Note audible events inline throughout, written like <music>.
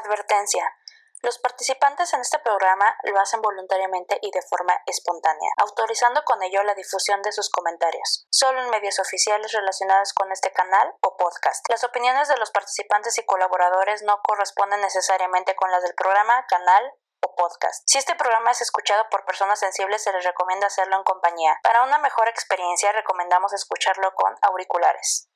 Advertencia. Los participantes en este programa lo hacen voluntariamente y de forma espontánea, autorizando con ello la difusión de sus comentarios, solo en medios oficiales relacionados con este canal o podcast. Las opiniones de los participantes y colaboradores no corresponden necesariamente con las del programa, canal o podcast. Si este programa es escuchado por personas sensibles, se les recomienda hacerlo en compañía. Para una mejor experiencia, recomendamos escucharlo con auriculares.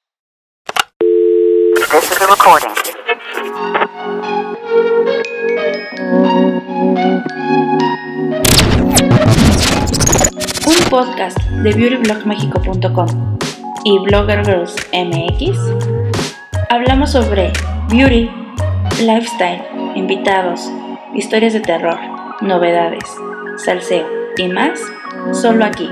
Un podcast de beautyblogmexico.com y Blogger Girls MX. Hablamos sobre beauty, lifestyle, invitados, historias de terror, novedades, salseo y más, solo aquí.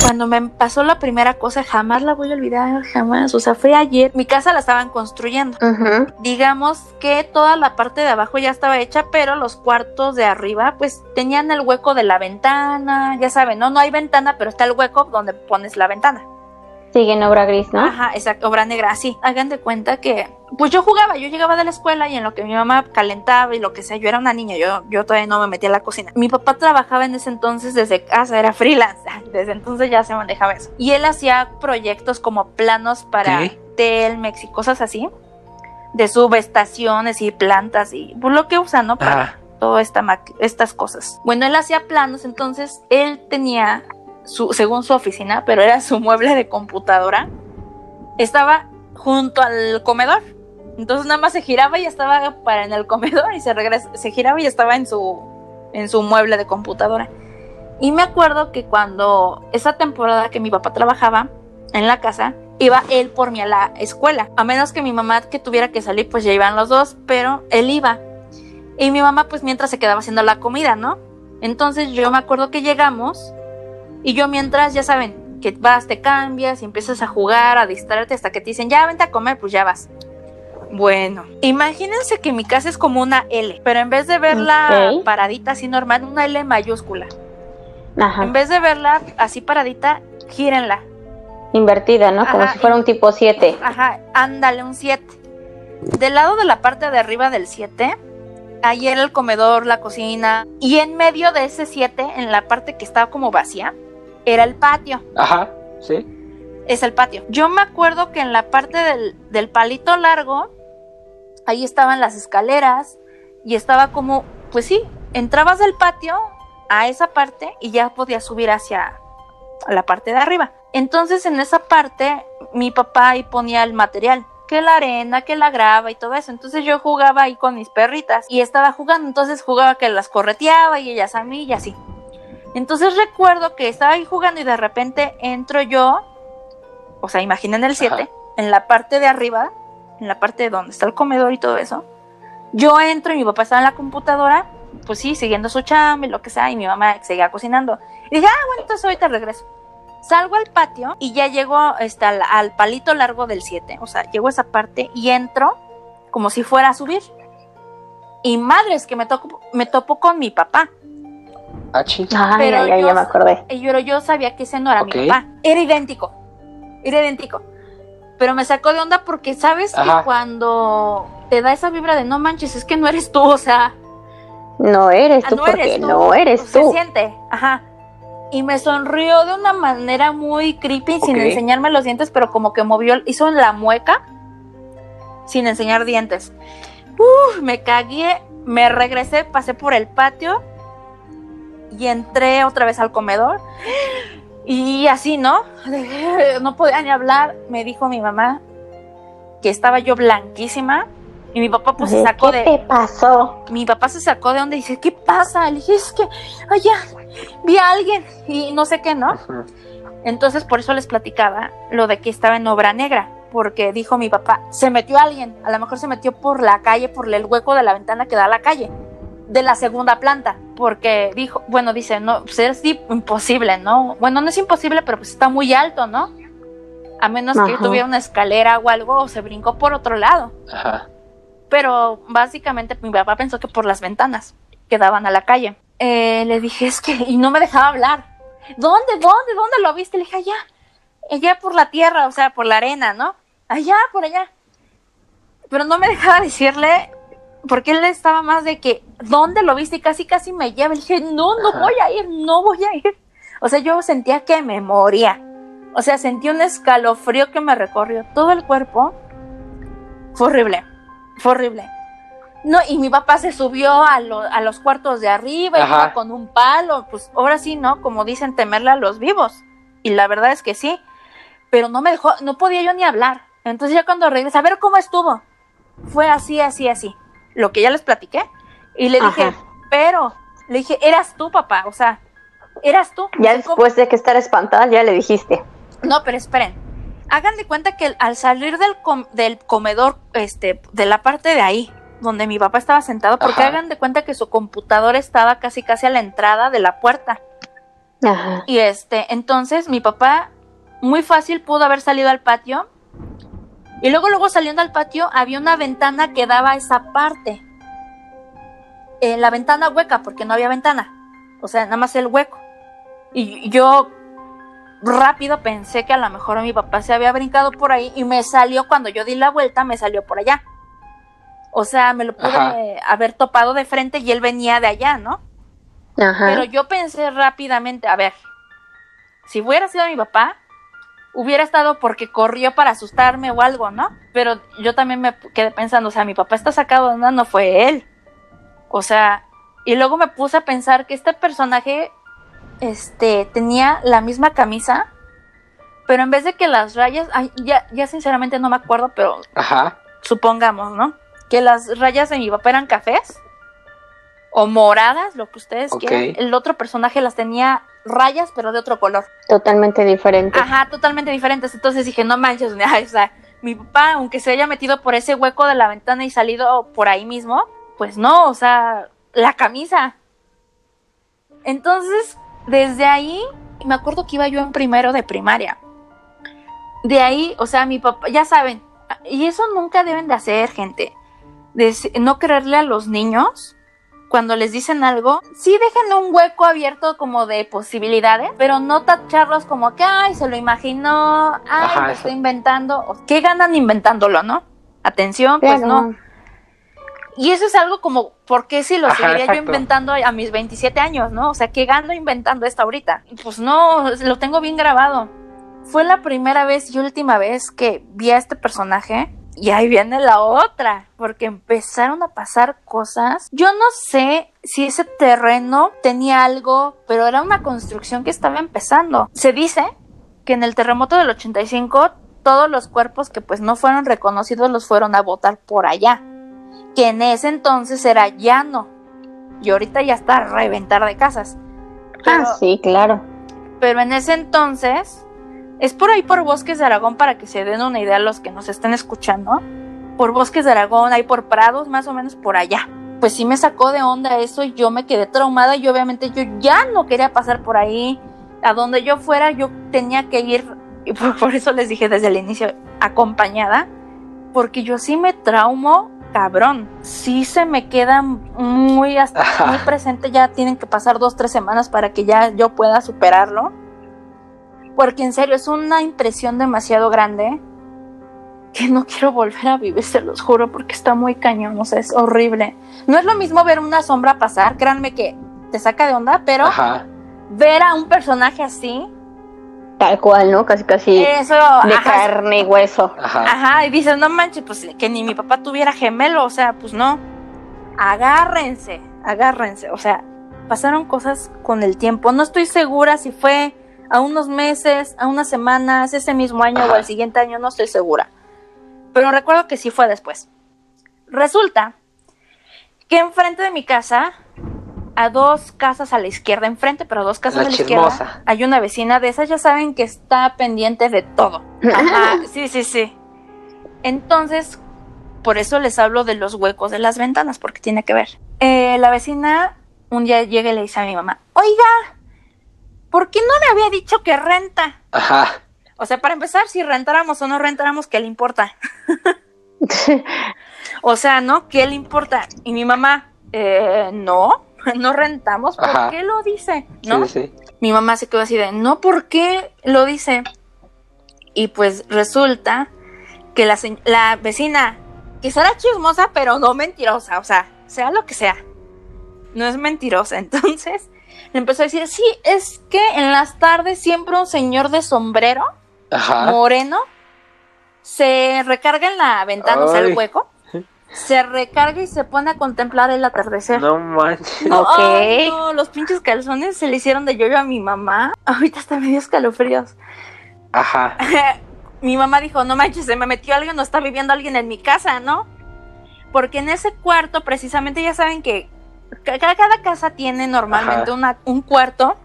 Cuando me pasó la primera cosa, jamás la voy a olvidar, jamás. O sea, fue ayer. Mi casa la estaban construyendo. Digamos que toda la parte de abajo ya estaba hecha, pero los cuartos de arriba, pues tenían el hueco de la ventana. Ya saben, no, no hay ventana, pero está el hueco donde pones la ventana. Sigue en obra gris, ¿no? Ajá, exacto, obra negra, sí. Hagan de cuenta que, pues yo jugaba, yo llegaba de la escuela y en lo que mi mamá calentaba y lo que sea, yo era una niña, yo, yo todavía no me metía a la cocina. Mi papá trabajaba en ese entonces desde casa, era freelance, <laughs> desde entonces ya se manejaba eso. Y él hacía proyectos como planos para Telmex y cosas así, de subestaciones y plantas y pues, lo que usan, ¿no? Para todas esta estas cosas. Bueno, él hacía planos, entonces él tenía según su oficina, pero era su mueble de computadora, estaba junto al comedor. Entonces nada más se giraba y estaba para en el comedor y se regresa, se giraba y estaba en su en su mueble de computadora. Y me acuerdo que cuando esa temporada que mi papá trabajaba en la casa, iba él por mí a la escuela. A menos que mi mamá que tuviera que salir, pues ya iban los dos, pero él iba. Y mi mamá pues mientras se quedaba haciendo la comida, ¿no? Entonces yo me acuerdo que llegamos y yo mientras, ya saben, que vas, te cambias y empiezas a jugar, a distraerte hasta que te dicen, ya vente a comer, pues ya vas. Bueno, imagínense que mi casa es como una L, pero en vez de verla paradita así normal, una L mayúscula. Ajá. En vez de verla así paradita, gírenla. Invertida, ¿no? Como si fuera un tipo 7. Ajá, ándale, un 7. Del lado de la parte de arriba del 7, ahí era el comedor, la cocina, y en medio de ese 7, en la parte que estaba como vacía, era el patio. Ajá, sí. Es el patio. Yo me acuerdo que en la parte del, palito largo, ahí estaban las escaleras y estaba como, pues sí, entrabas del patio a esa parte y ya podías subir hacia la parte de arriba. Entonces en esa parte mi papá ahí ponía el material, que la arena, que la grava y todo eso. Entonces yo jugaba ahí con mis perritas y estaba jugando, entonces jugaba que las correteaba y ellas a mí y así. Entonces recuerdo que estaba ahí jugando y de repente entro yo, o sea, imaginen el 7, en la parte de arriba, en la parte donde está el comedor y todo eso. Yo entro y mi papá estaba en la computadora, pues sí, siguiendo su chamba y lo que sea, y mi mamá seguía cocinando. Y dije, ah, bueno, entonces ahorita regreso. Salgo al patio y ya llego hasta al, al palito largo del 7, o sea, llego a esa parte y entro como si fuera a subir. Y madres, que me, toco, me topo con mi papá. Ah, pero ya, yo, me acordé. Pero yo sabía que ese no era mi papá. Era idéntico. Era idéntico. Pero me sacó de onda porque sabes que cuando te da esa vibra de no manches, es que no eres tú, o sea. No eres ah, tú, no eres tú. no eres tú. Se siente, ajá. Y me sonrió de una manera muy creepy, sin enseñarme los dientes, pero como que movió, hizo la mueca, sin enseñar dientes. Uf, me cagué, me regresé, pasé por el patio y entré otra vez al comedor. Y así, ¿no? No podía ni hablar. Me dijo mi mamá que estaba yo blanquísima. Y mi papá pues se sacó de... ¿Qué te pasó? Mi papá se sacó de donde dice, ¿qué pasa? Le dije, es que, allá, vi a alguien y no sé qué, ¿no? Entonces por eso les platicaba lo de que estaba en obra negra. Porque dijo mi papá, se metió alguien. A lo mejor se metió por la calle, por el hueco de la ventana que da a la calle de la segunda planta, porque dijo, bueno, dice, no, pues es imposible, ¿no? Bueno, no es imposible, pero pues está muy alto, ¿no? A menos que tuviera una escalera o algo, o se brincó por otro lado. Ajá. Pero básicamente mi papá pensó que por las ventanas que daban a la calle. eh, le dije, es que, y no me dejaba hablar. ¿Dónde, dónde, dónde lo viste? Le dije, allá, allá por la tierra, o sea, por la arena, ¿no? Allá, por allá. Pero no me dejaba decirle, porque él estaba más de que, ¿dónde lo viste? Y casi, casi me lleva. Le dije, no, no voy a ir, no voy a ir. O sea, yo sentía que me moría. O sea, sentí un escalofrío que me recorrió todo el cuerpo. Fue horrible, fue horrible. No, y mi papá se subió a, a los cuartos de arriba y con un palo. Pues ahora sí, ¿no? Como dicen, temerle a los vivos. Y la verdad es que sí. Pero no me dejó, no podía yo ni hablar. Entonces ya cuando regresé, a ver cómo estuvo. Fue así, así, así. Lo que ya les platiqué. Y le dije, pero, le dije, eras tú, papá. O sea, eras tú. Ya después de que estar espantada, ya le dijiste. No, pero esperen. Hagan de cuenta que al salir del, del comedor, este, de la parte de ahí, donde mi papá estaba sentado, porque hagan de cuenta que su computadora estaba casi casi a la entrada de la puerta. Ajá. Y este, entonces mi papá muy fácil pudo haber salido al patio. Y luego, luego saliendo al patio, había una ventana que daba a esa parte. Eh, la ventana hueca, porque no había ventana. O sea, nada más el hueco. Y yo rápido pensé que a lo mejor mi papá se había brincado por ahí y me salió cuando yo di la vuelta, me salió por allá. O sea, me lo pude haber topado de frente y él venía de allá, ¿no? Ajá. Pero yo pensé rápidamente, a ver, si hubiera sido mi papá, hubiera estado porque corrió para asustarme o algo, ¿no? Pero yo también me quedé pensando, o sea, mi papá está sacado de onda, no fue él. O sea, y luego me puse a pensar que este personaje, este, tenía la misma camisa, pero en vez de que las rayas, ya, ya sinceramente no me acuerdo, pero Ajá. supongamos, ¿no? que las rayas de mi papá eran cafés o moradas, lo que ustedes quieran. El otro personaje las tenía rayas, pero de otro color. Totalmente diferentes. Ajá, totalmente diferentes. Entonces dije, no manches, <laughs> o sea, mi papá, aunque se haya metido por ese hueco de la ventana y salido por ahí mismo, pues no, o sea, la camisa. Entonces, desde ahí, me acuerdo que iba yo en primero de primaria. De ahí, o sea, mi papá, ya saben, y eso nunca deben de hacer, gente de no creerle a los niños cuando les dicen algo, sí dejen un hueco abierto como de posibilidades, pero no tacharlos como que, ay, se lo imaginó, ay, lo está inventando. ¿Qué ganan inventándolo, no? Atención, pues no. Y eso es algo como, ¿por qué si lo seguiría yo inventando a mis 27 años, no? O sea, ¿qué gano inventando esto ahorita? Pues no, lo tengo bien grabado. Fue la primera vez y última vez que vi a este personaje y ahí viene la otra, porque empezaron a pasar cosas. Yo no sé si ese terreno tenía algo, pero era una construcción que estaba empezando. Se dice que en el terremoto del 85 todos los cuerpos que pues no fueron reconocidos los fueron a botar por allá, que en ese entonces era llano y ahorita ya está a reventar de casas. ah, sí, claro. Pero en ese entonces es por ahí por Bosques de Aragón para que se den una idea a los que nos estén escuchando. Por Bosques de Aragón, ahí por Prados, más o menos por allá. Pues sí me sacó de onda eso y yo me quedé traumada y obviamente yo ya no quería pasar por ahí. A donde yo fuera yo tenía que ir, y por, eso les dije desde el inicio, acompañada, porque yo sí me traumo cabrón. Sí se me queda muy, hasta, muy <laughs> presente, ya tienen que pasar dos, tres semanas para que ya yo pueda superarlo porque en serio, es una impresión demasiado grande que no quiero volver a vivir, se los juro, porque está muy cañón, o sea, es horrible. No es lo mismo ver una sombra pasar, créanme que te saca de onda, pero ver a un personaje así. Tal cual, ¿no? Casi, casi Eso, de carne y hueso. Ajá. ajá, y dices, no manches, pues que ni mi papá tuviera gemelo, o sea, pues no. Agárrense, agárrense, o sea, pasaron cosas con el tiempo. No estoy segura si fue a unos meses, a unas semanas, ese mismo año o al siguiente año, no estoy segura. Pero recuerdo que sí fue después. Resulta que enfrente de mi casa, a dos casas a la izquierda, enfrente, pero dos casas a la izquierda, hay una vecina de esas, ya saben que está pendiente de todo. Ajá, <laughs> sí, sí, sí. Entonces, por eso les hablo de los huecos de las ventanas, porque tiene que ver. Eh, la vecina un día llega y le dice a mi mamá, oiga, ¿por qué no le había dicho que renta? Ajá. O sea, para empezar, si rentáramos o no rentáramos, ¿qué le importa? <laughs> o sea, ¿no? ¿Qué le importa? Y mi mamá, eh, no. <laughs> no rentamos, ¿por qué lo dice? ¿No? Mi mamá se quedó así de, no, ¿por qué lo dice? Y pues resulta que la, la vecina, que será chismosa, pero no mentirosa, o sea, sea lo que sea, no es mentirosa. <laughs> Entonces le empezó a decir, sí, es que en las tardes siempre un señor de sombrero, moreno, se recarga en la ventana, o sea, el hueco, se recarga y se pone a contemplar el atardecer. No manches. No, los pinches calzones se le hicieron de yo a mi mamá. Ahorita está medio escalofríos. Ajá. <laughs> mi mamá dijo, no manches, se me metió alguien, no está viviendo alguien en mi casa, ¿no? Porque en ese cuarto, precisamente, ya saben que cada, casa tiene normalmente un cuarto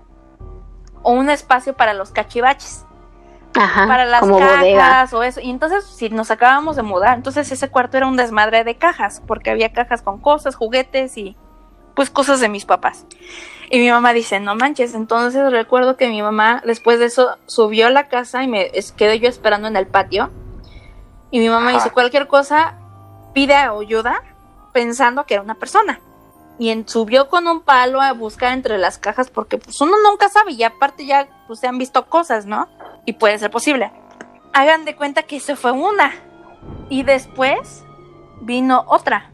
o un espacio para los cachivaches. Ajá, para las cajas o eso. Y entonces, si nos acabamos de mudar, entonces ese cuarto era un desmadre de cajas, porque había cajas con cosas, juguetes y pues cosas de mis papás. Y mi mamá dice, no manches, entonces recuerdo que mi mamá después de eso subió a la casa y me quedé yo esperando en el patio. Y mi mamá dice, cualquier cosa, pide ayuda pensando que era una persona y subió con un palo a buscar entre las cajas porque pues uno nunca sabe y aparte ya pues se han visto cosas, ¿no? Y puede ser posible. Hagan de cuenta que eso fue una y después vino otra.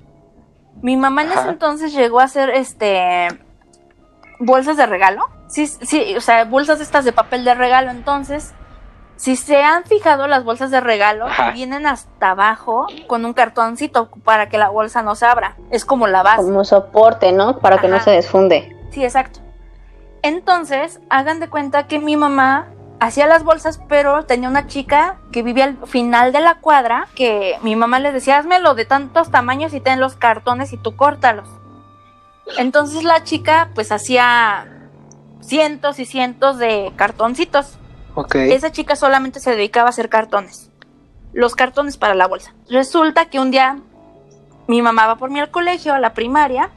Mi mamá en ese entonces llegó a hacer este bolsas de regalo. Sí, sí, o sea, bolsas estas de papel de regalo. Entonces, si se han fijado, las bolsas de regalo vienen hasta abajo con un cartoncito para que la bolsa no se abra. Es como la base. Como soporte, ¿no? Para que no se desfunde. Sí, exacto. Entonces, hagan de cuenta que mi mamá hacía las bolsas, pero tenía una chica que vivía al final de la cuadra que mi mamá le decía, házmelo de tantos tamaños y ten los cartones y tú córtalos. Entonces la chica pues hacía cientos y cientos de cartoncitos esa chica solamente se dedicaba a hacer cartones. Los cartones para la bolsa. Resulta que un día mi mamá va por mí al colegio, a la primaria.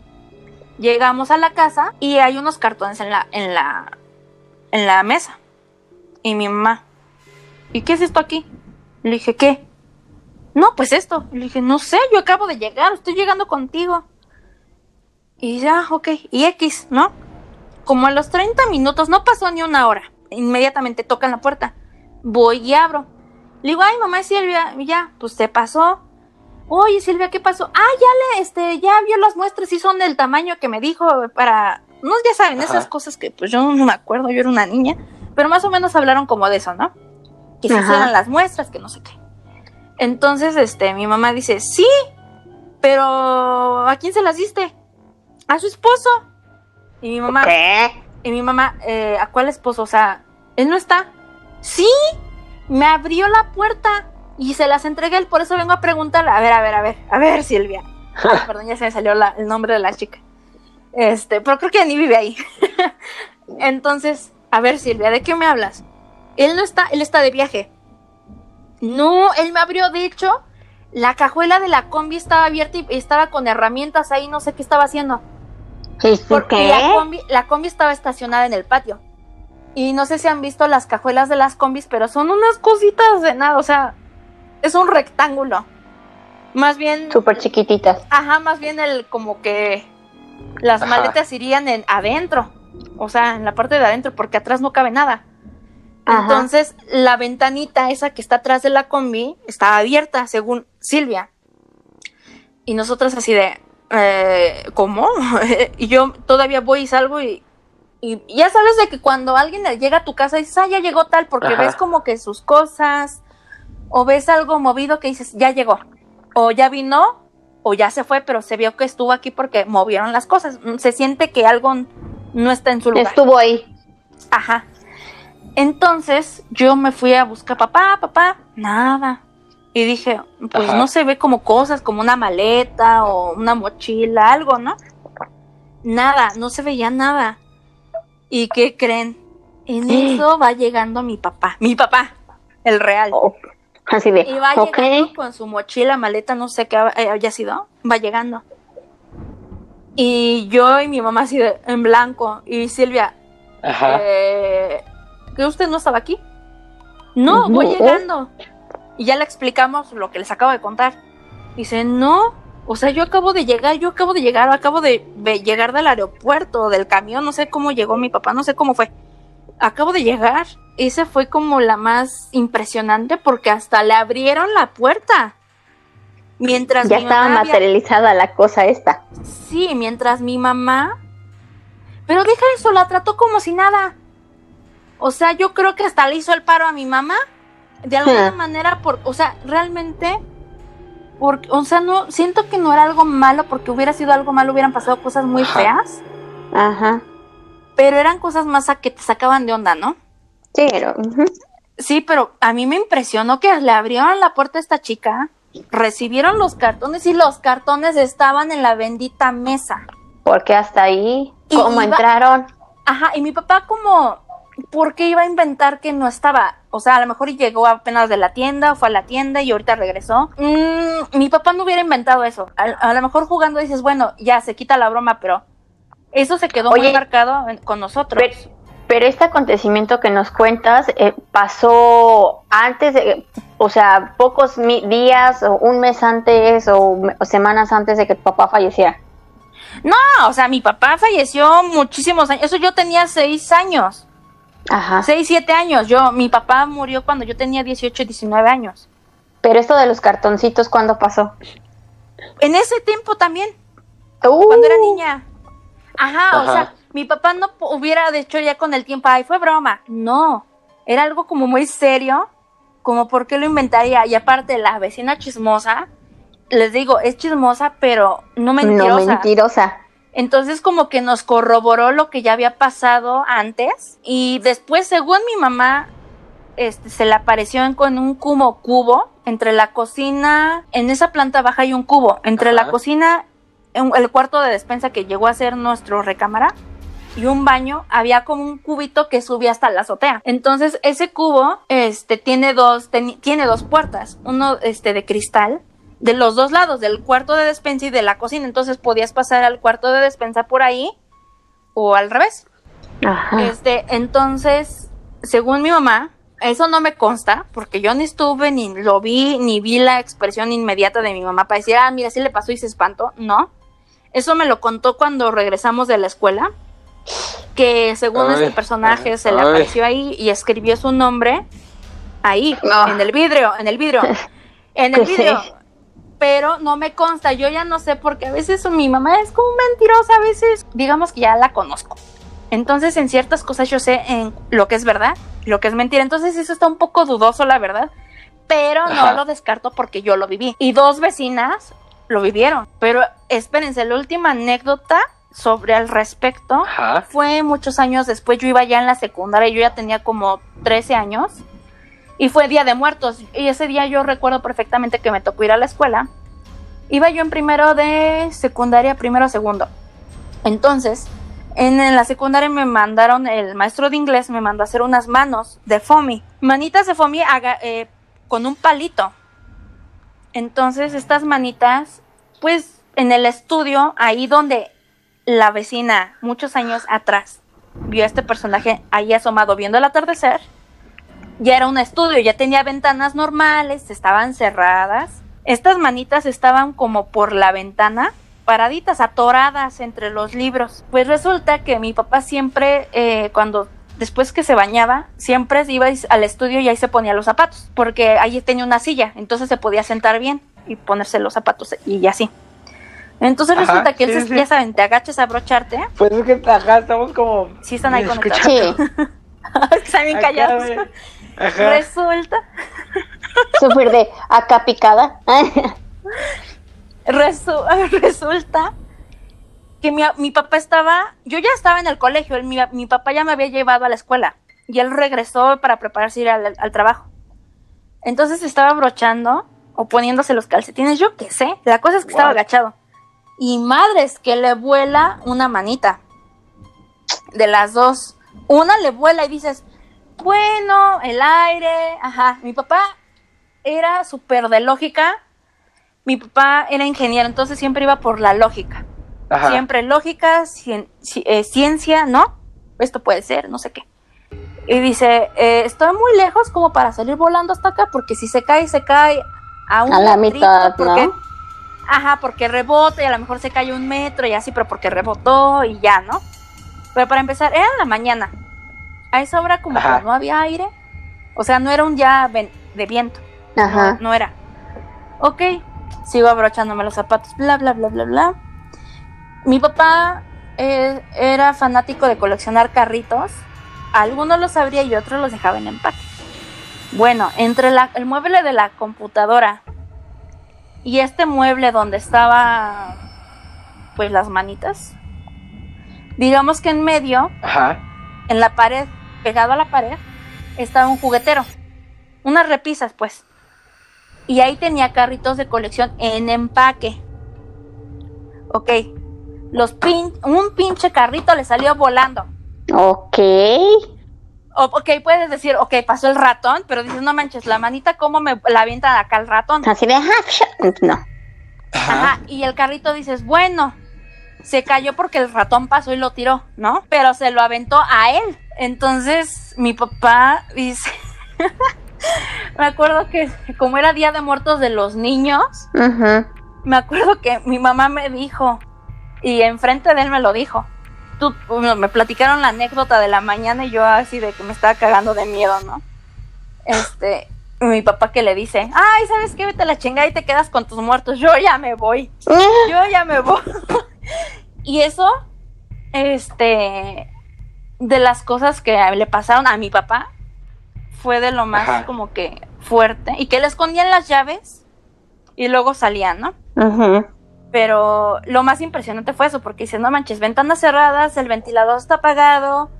Llegamos a la casa y hay unos cartones en la, en la, en la mesa. Y mi mamá, ¿y qué es esto aquí? Le dije, ¿qué? No, pues esto. Le dije, no sé, yo acabo de llegar, estoy llegando contigo. Y ya, ok, y X, ¿no? Como a los 30 minutos, no pasó ni una hora inmediatamente tocan la puerta. Voy y abro. Le digo, ay, mamá Silvia, ya, pues se pasó. Oye, Silvia, ¿qué pasó? Ah, ya le, este, ya vio las muestras y son del tamaño que me dijo para. No, ya saben, esas cosas que pues yo no me acuerdo, yo era una niña, pero más o menos hablaron como de eso, ¿no? Que se hicieran las muestras, que no sé qué. Entonces, este, mi mamá dice, sí, pero ¿a quién se las diste? A su esposo. Y mi mamá. ¿Qué? Y mi mamá, eh, ¿a cuál esposo? O sea, él no está. Sí, me abrió la puerta y se las entregué él, por eso vengo a preguntarle. A ver, a ver, a ver, a ver, Silvia. <laughs> perdón, ya se me salió el nombre de la chica. Este, pero creo que ni vive ahí. <laughs> Entonces, a ver, Silvia, ¿de qué me hablas? Él no está, él está de viaje. No, él me abrió, de hecho, la cajuela de la combi estaba abierta y estaba con herramientas ahí, no sé qué estaba haciendo. Porque la combi, la combi estaba estacionada en el patio. Y no sé si han visto las cajuelas de las combis, pero son unas cositas de nada, o sea, es un rectángulo. Más bien. Súper chiquititas. Ajá, más bien el como que las maletas irían en adentro. O sea, en la parte de adentro, porque atrás no cabe nada. Entonces, la ventanita esa que está atrás de la combi estaba abierta, según Silvia. Y nosotros así de, eh, ¿cómo? <laughs> y yo todavía voy y salgo y, y, ya sabes de que cuando alguien llega a tu casa dices, ah, ya llegó tal, porque ves como que sus cosas, o ves algo movido que dices, ya llegó, o ya vino, o ya se fue, pero se vio que estuvo aquí porque movieron las cosas. Se siente que algo no está en su lugar. Estuvo ahí. Ajá. Entonces yo me fui a buscar papá, papá, nada. Y dije, pues no se ve como cosas, como una maleta o una mochila, algo, ¿no? Nada, no se veía nada. ¿Y qué creen? En <gasps> eso va llegando mi papá, mi papá, el real. Oh, así de. Y va llegando con su mochila, maleta, no sé qué haya sido, va llegando. Y yo y mi mamá así de, en blanco. Y Silvia, Ajá. Eh, ¿que usted no estaba aquí? No, voy llegando. Y ya le explicamos lo que les acabo de contar. Dice, no, O sea, yo acabo de llegar, yo acabo de llegar, acabo de, llegar del aeropuerto, del camión, no sé cómo llegó mi papá, no sé cómo fue. Acabo de llegar. Esa fue como la más impresionante porque hasta le abrieron la puerta. Mientras ya estaba materializada la cosa esta. Sí, mientras mi mamá. Pero deja eso, la trató como si nada. O sea, yo creo que hasta le hizo el paro a mi mamá. De alguna manera, por, o sea, realmente porque, o sea, no, siento que no era algo malo, porque hubiera sido algo malo, hubieran pasado cosas muy feas. Ajá. Pero eran cosas más a que te sacaban de onda, ¿no? Sí, pero. Sí, pero a mí me impresionó que le abrieron la puerta a esta chica, recibieron los cartones y los cartones estaban en la bendita mesa. Porque hasta ahí, ¿cómo entraron? Ajá, y mi papá como ¿por qué iba a inventar que no estaba? O sea, a lo mejor llegó apenas de la tienda, fue a la tienda y ahorita regresó. Mm, mi papá no hubiera inventado eso. A, lo mejor jugando dices, bueno, ya se quita la broma, pero eso se quedó muy marcado con nosotros. Pero, este acontecimiento que nos cuentas eh, pasó antes de, o sea, pocos días o un mes antes o, o semanas antes de que tu papá falleciera. No, o sea, mi papá falleció muchísimos años. Eso yo tenía seis años. Ajá. 6, 7 años. Yo, mi papá murió cuando yo tenía 18, 19 años. Pero esto de los cartoncitos, ¿cuándo pasó? En ese tiempo también. Uh. Cuando era niña. Ajá, o sea, mi papá no hubiera dicho ya con el tiempo, ay, fue broma. No, era algo como muy serio, como por qué lo inventaría. Y aparte, la vecina chismosa, les digo, es chismosa, pero no mentirosa. No mentirosa. Entonces como que nos corroboró lo que ya había pasado antes y después según mi mamá este, se le apareció con un cubo cubo entre la cocina, en esa planta baja hay un cubo, entre la cocina, el cuarto de despensa que llegó a ser nuestro recámara y un baño, había como un cubito que subía hasta la azotea. Entonces ese cubo este, tiene, dos, tiene dos puertas, uno este, de cristal de los dos lados, del cuarto de despensa y de la cocina. Entonces podías pasar al cuarto de despensa por ahí o al revés. Ajá. Este, entonces, según mi mamá, eso no me consta, porque yo ni estuve, ni lo vi, ni vi la expresión inmediata de mi mamá para decir, ah, mira, sí le pasó y se espantó. No. Eso me lo contó cuando regresamos de la escuela, que según este personaje se le apareció ahí y escribió su nombre ahí, en el vidrio, en el vidrio. <laughs> En el vidrio pero no me consta, yo ya no sé porque a veces mi mamá es como mentirosa, a veces digamos que ya la conozco. Entonces en ciertas cosas yo sé en lo que es verdad, lo que es mentira, entonces eso está un poco dudoso la verdad, pero no lo descarto porque yo lo viví. Y dos vecinas lo vivieron, pero espérense, la última anécdota sobre al respecto fue muchos años después, yo iba ya en la secundaria, yo ya tenía como 13 años y fue Día de Muertos. Y ese día yo recuerdo perfectamente que me tocó ir a la escuela. Iba yo en primero de secundaria, primero segundo. Entonces, en, la secundaria me mandaron, el maestro de inglés me mandó a hacer unas manos de foamy. Manitas de foamy eh, con un palito. Entonces, estas manitas, pues en el estudio, ahí donde la vecina, muchos años atrás, vio a este personaje ahí asomado viendo el atardecer ya era un estudio, ya tenía ventanas normales, estaban cerradas. Estas manitas estaban como por la ventana, paraditas, atoradas entre los libros. Pues resulta que mi papá siempre, eh, cuando después que se bañaba, siempre iba al estudio y ahí se ponía los zapatos, porque ahí tenía una silla, entonces se podía sentar bien y ponerse los zapatos y así. Entonces resulta que él, ya saben, te agachas a abrocharte. Pues es que acá estamos como... Sí, están ahí conectados. Sí. <laughs> están bien callados. Resulta. <laughs> Sufrir de acá picada. <laughs> <laughs> resulta que mi, papá estaba, yo ya estaba en el colegio, mi, papá ya me había llevado a la escuela y él regresó para prepararse ir al, trabajo. Entonces estaba brochando o poniéndose los calcetines, yo qué sé, la cosa es que estaba agachado. Y madres que le vuela una manita. De las dos. Una le vuela y dices, bueno, el aire, ajá. Mi papá era súper de lógica. Mi papá era ingeniero, entonces siempre iba por la lógica. Siempre lógica, eh, ciencia, ¿no? Esto puede ser, no sé qué. Y dice, eh, estoy muy lejos como para salir volando hasta acá, porque si se cae, se cae a una la mitad, Ajá, porque rebota y a lo mejor se cae un metro y así, pero porque rebotó y ya, ¿no? Pero para empezar, era en la mañana. A esa hora como Ajá. que no había aire. O sea, no era un día de viento. Ajá. No, no era. Ok, sigo abrochándome los zapatos, bla, bla, bla, bla, bla. Mi papá eh, era fanático de coleccionar carritos. Algunos los abría y otros los dejaba en empaque. Bueno, entre la- el mueble de la computadora y este mueble donde estaba, pues las manitas, digamos que en medio, Ajá. en la pared, pegado a la pared, estaba un juguetero. Unas repisas, pues. Y ahí tenía carritos de colección en empaque. Ok. Los pin un pinche carrito le salió volando. Ok. O- ok, puedes decir, ok, pasó el ratón, pero dices, no manches, la manita, ¿cómo me la avientan acá el ratón? Así de, ajá, no. Ajá. Ajá, y el carrito dices, bueno, se cayó porque el ratón pasó y lo tiró, ¿no? Pero se lo aventó a él. Entonces, mi papá dice, <laughs> me acuerdo que como era Día de Muertos de los Niños, me acuerdo que mi mamá me dijo, y enfrente de él me lo dijo. Tú, bueno, me platicaron la anécdota de la mañana y yo así de que me estaba cagando de miedo, ¿no? Este, mi papá que le dice, ay, ¿sabes qué? Vete a la chingada y te quedas con tus muertos. Yo ya me voy. Yo ya me voy. <laughs> y eso, este, de las cosas que le pasaron a mi papá, fue de lo más Ajá. como que fuerte. Y que le escondían las llaves y luego salían, ¿no? Ujú. Pero lo más impresionante fue eso, porque dices, no manches, ventanas cerradas, el ventilador está apagado,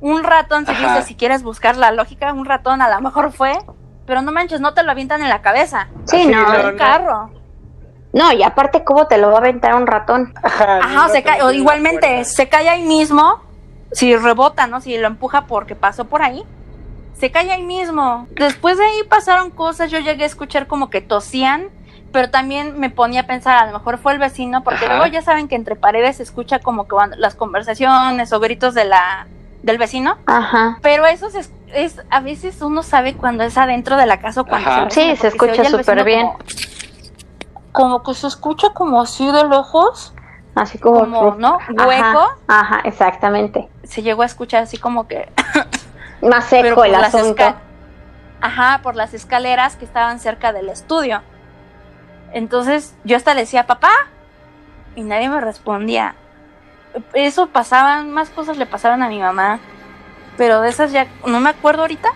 un ratón, si Ajá. dices, si quieres buscar la lógica, un ratón a lo mejor fue, pero no manches, no te lo avientan en la cabeza, Sí, Así, no. el carro. No, y aparte, ¿cómo te lo va a aventar un ratón? Ajá, Ajá, o se cae, o igualmente se cae ahí mismo, si rebota, ¿no? Si lo empuja porque pasó por ahí, se cae ahí mismo. Después de ahí pasaron cosas, yo llegué a escuchar como que tosían, pero también me ponía a pensar, a lo mejor fue el vecino, porque Ajá. luego ya saben que entre paredes se escucha como que van las conversaciones o gritos de la del vecino, Ajá. pero eso se es, es- a veces uno sabe cuando es adentro de la casa o cuando Ajá. es el Sí, se escucha súper bien. Como, como que se escucha como así de lejos, Así como. como, ¿no? Hueco. Ajá, exactamente. se llegó a escuchar así como que <laughs> Más seco por el las asunto. ajá por las escaleras que estaban cerca del estudio entonces yo hasta le decía papá y nadie me respondía eso pasaban más cosas le pasaban a mi mamá pero de esas ya no me acuerdo ahorita